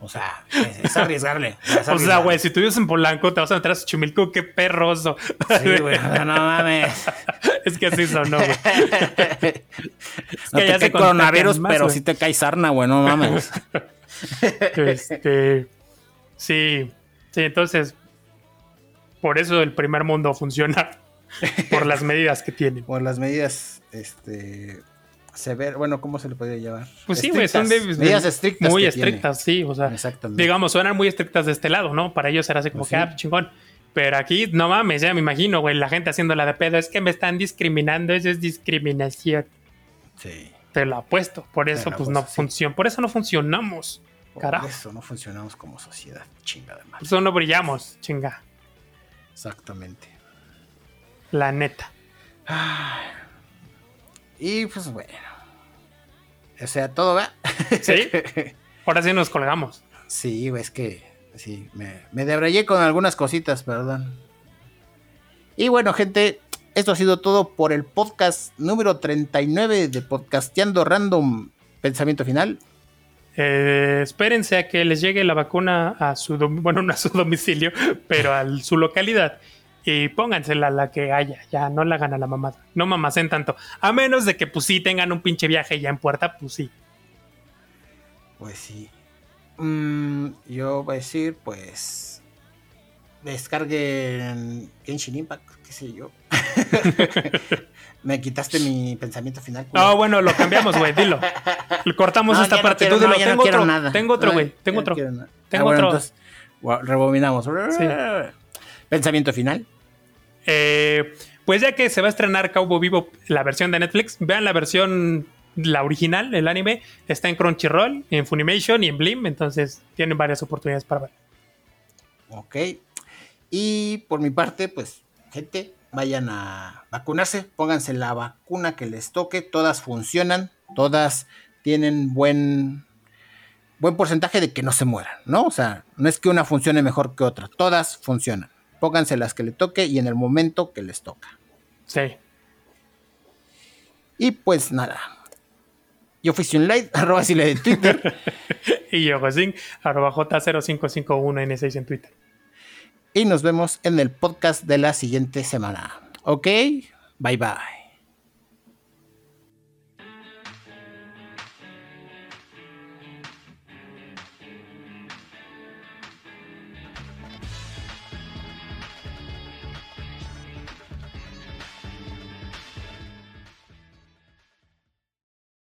O sea, es, arriesgarle. O sea, güey, si tú vives en Polanco, te vas a meter a Chumilco, qué perroso. Sí, güey, no, mames. es que así sonó, güey. es no te cae coronavirus, pero si te cae sarna, güey, no mames. este, sí, sí, entonces, por eso el primer mundo funciona por las medidas que tienen. Por las medidas, este, sever, bueno, ¿cómo se le podría llamar? Pues sí, güey, son medidas estrictas. Muy estrictas, sí, o sea, digamos, suenan muy estrictas de este lado, ¿no? Para ellos era así como pues que, ah, chingón. Pero aquí, no mames, ya me imagino, güey, la gente haciendo la de pedo, es que me están discriminando, eso es discriminación. Sí. Te lo apuesto, por eso pues no funciona, por eso no funcionamos. Por eso no funcionamos como sociedad, chinga de Por eso no brillamos, chinga. Exactamente. La neta. Y pues bueno. O sea, todo va. Sí. Ahora sí nos colgamos. Sí, es que sí, me, me debrayé con algunas cositas, perdón. Y bueno, gente, esto ha sido todo por el podcast número 39 de Podcasteando Random Pensamiento Final. Eh, espérense a que les llegue la vacuna a su, bueno, no a su domicilio, pero a su localidad y póngansela la que haya, ya no la hagan a la mamada, no mamasen tanto, a menos de que pues sí tengan un pinche viaje ya en puerta, pues sí. Pues sí. Mm, yo voy a decir, pues descarguen Genshin Impact, qué sé yo. Me quitaste mi pensamiento final. No, bueno, lo cambiamos, güey, dilo. Cortamos esta parte, tú dilo. tengo, otro, tengo otro, güey, tengo otro, tengo otro. Entonces, rebobinamos. Pensamiento final. Eh, pues ya que se va a estrenar Cowboy Vivo, la versión de Netflix, vean la versión, la original, el anime, está en Crunchyroll, en Funimation y en Blim, entonces tienen varias oportunidades para ver. Ok. Y por mi parte, pues, gente, vayan a vacunarse, pónganse la vacuna que les toque, todas funcionan, todas tienen buen buen porcentaje de que no se mueran, ¿no? O sea, no es que una funcione mejor que otra, todas funcionan. Pónganse las que le toque y en el momento que les toca. Sí. Y pues nada. Yo fui Light, arroba le de Twitter. y yo, Josín, arroba J0551N6 en Twitter. Y nos vemos en el podcast de la siguiente semana. ¿Ok? Bye bye.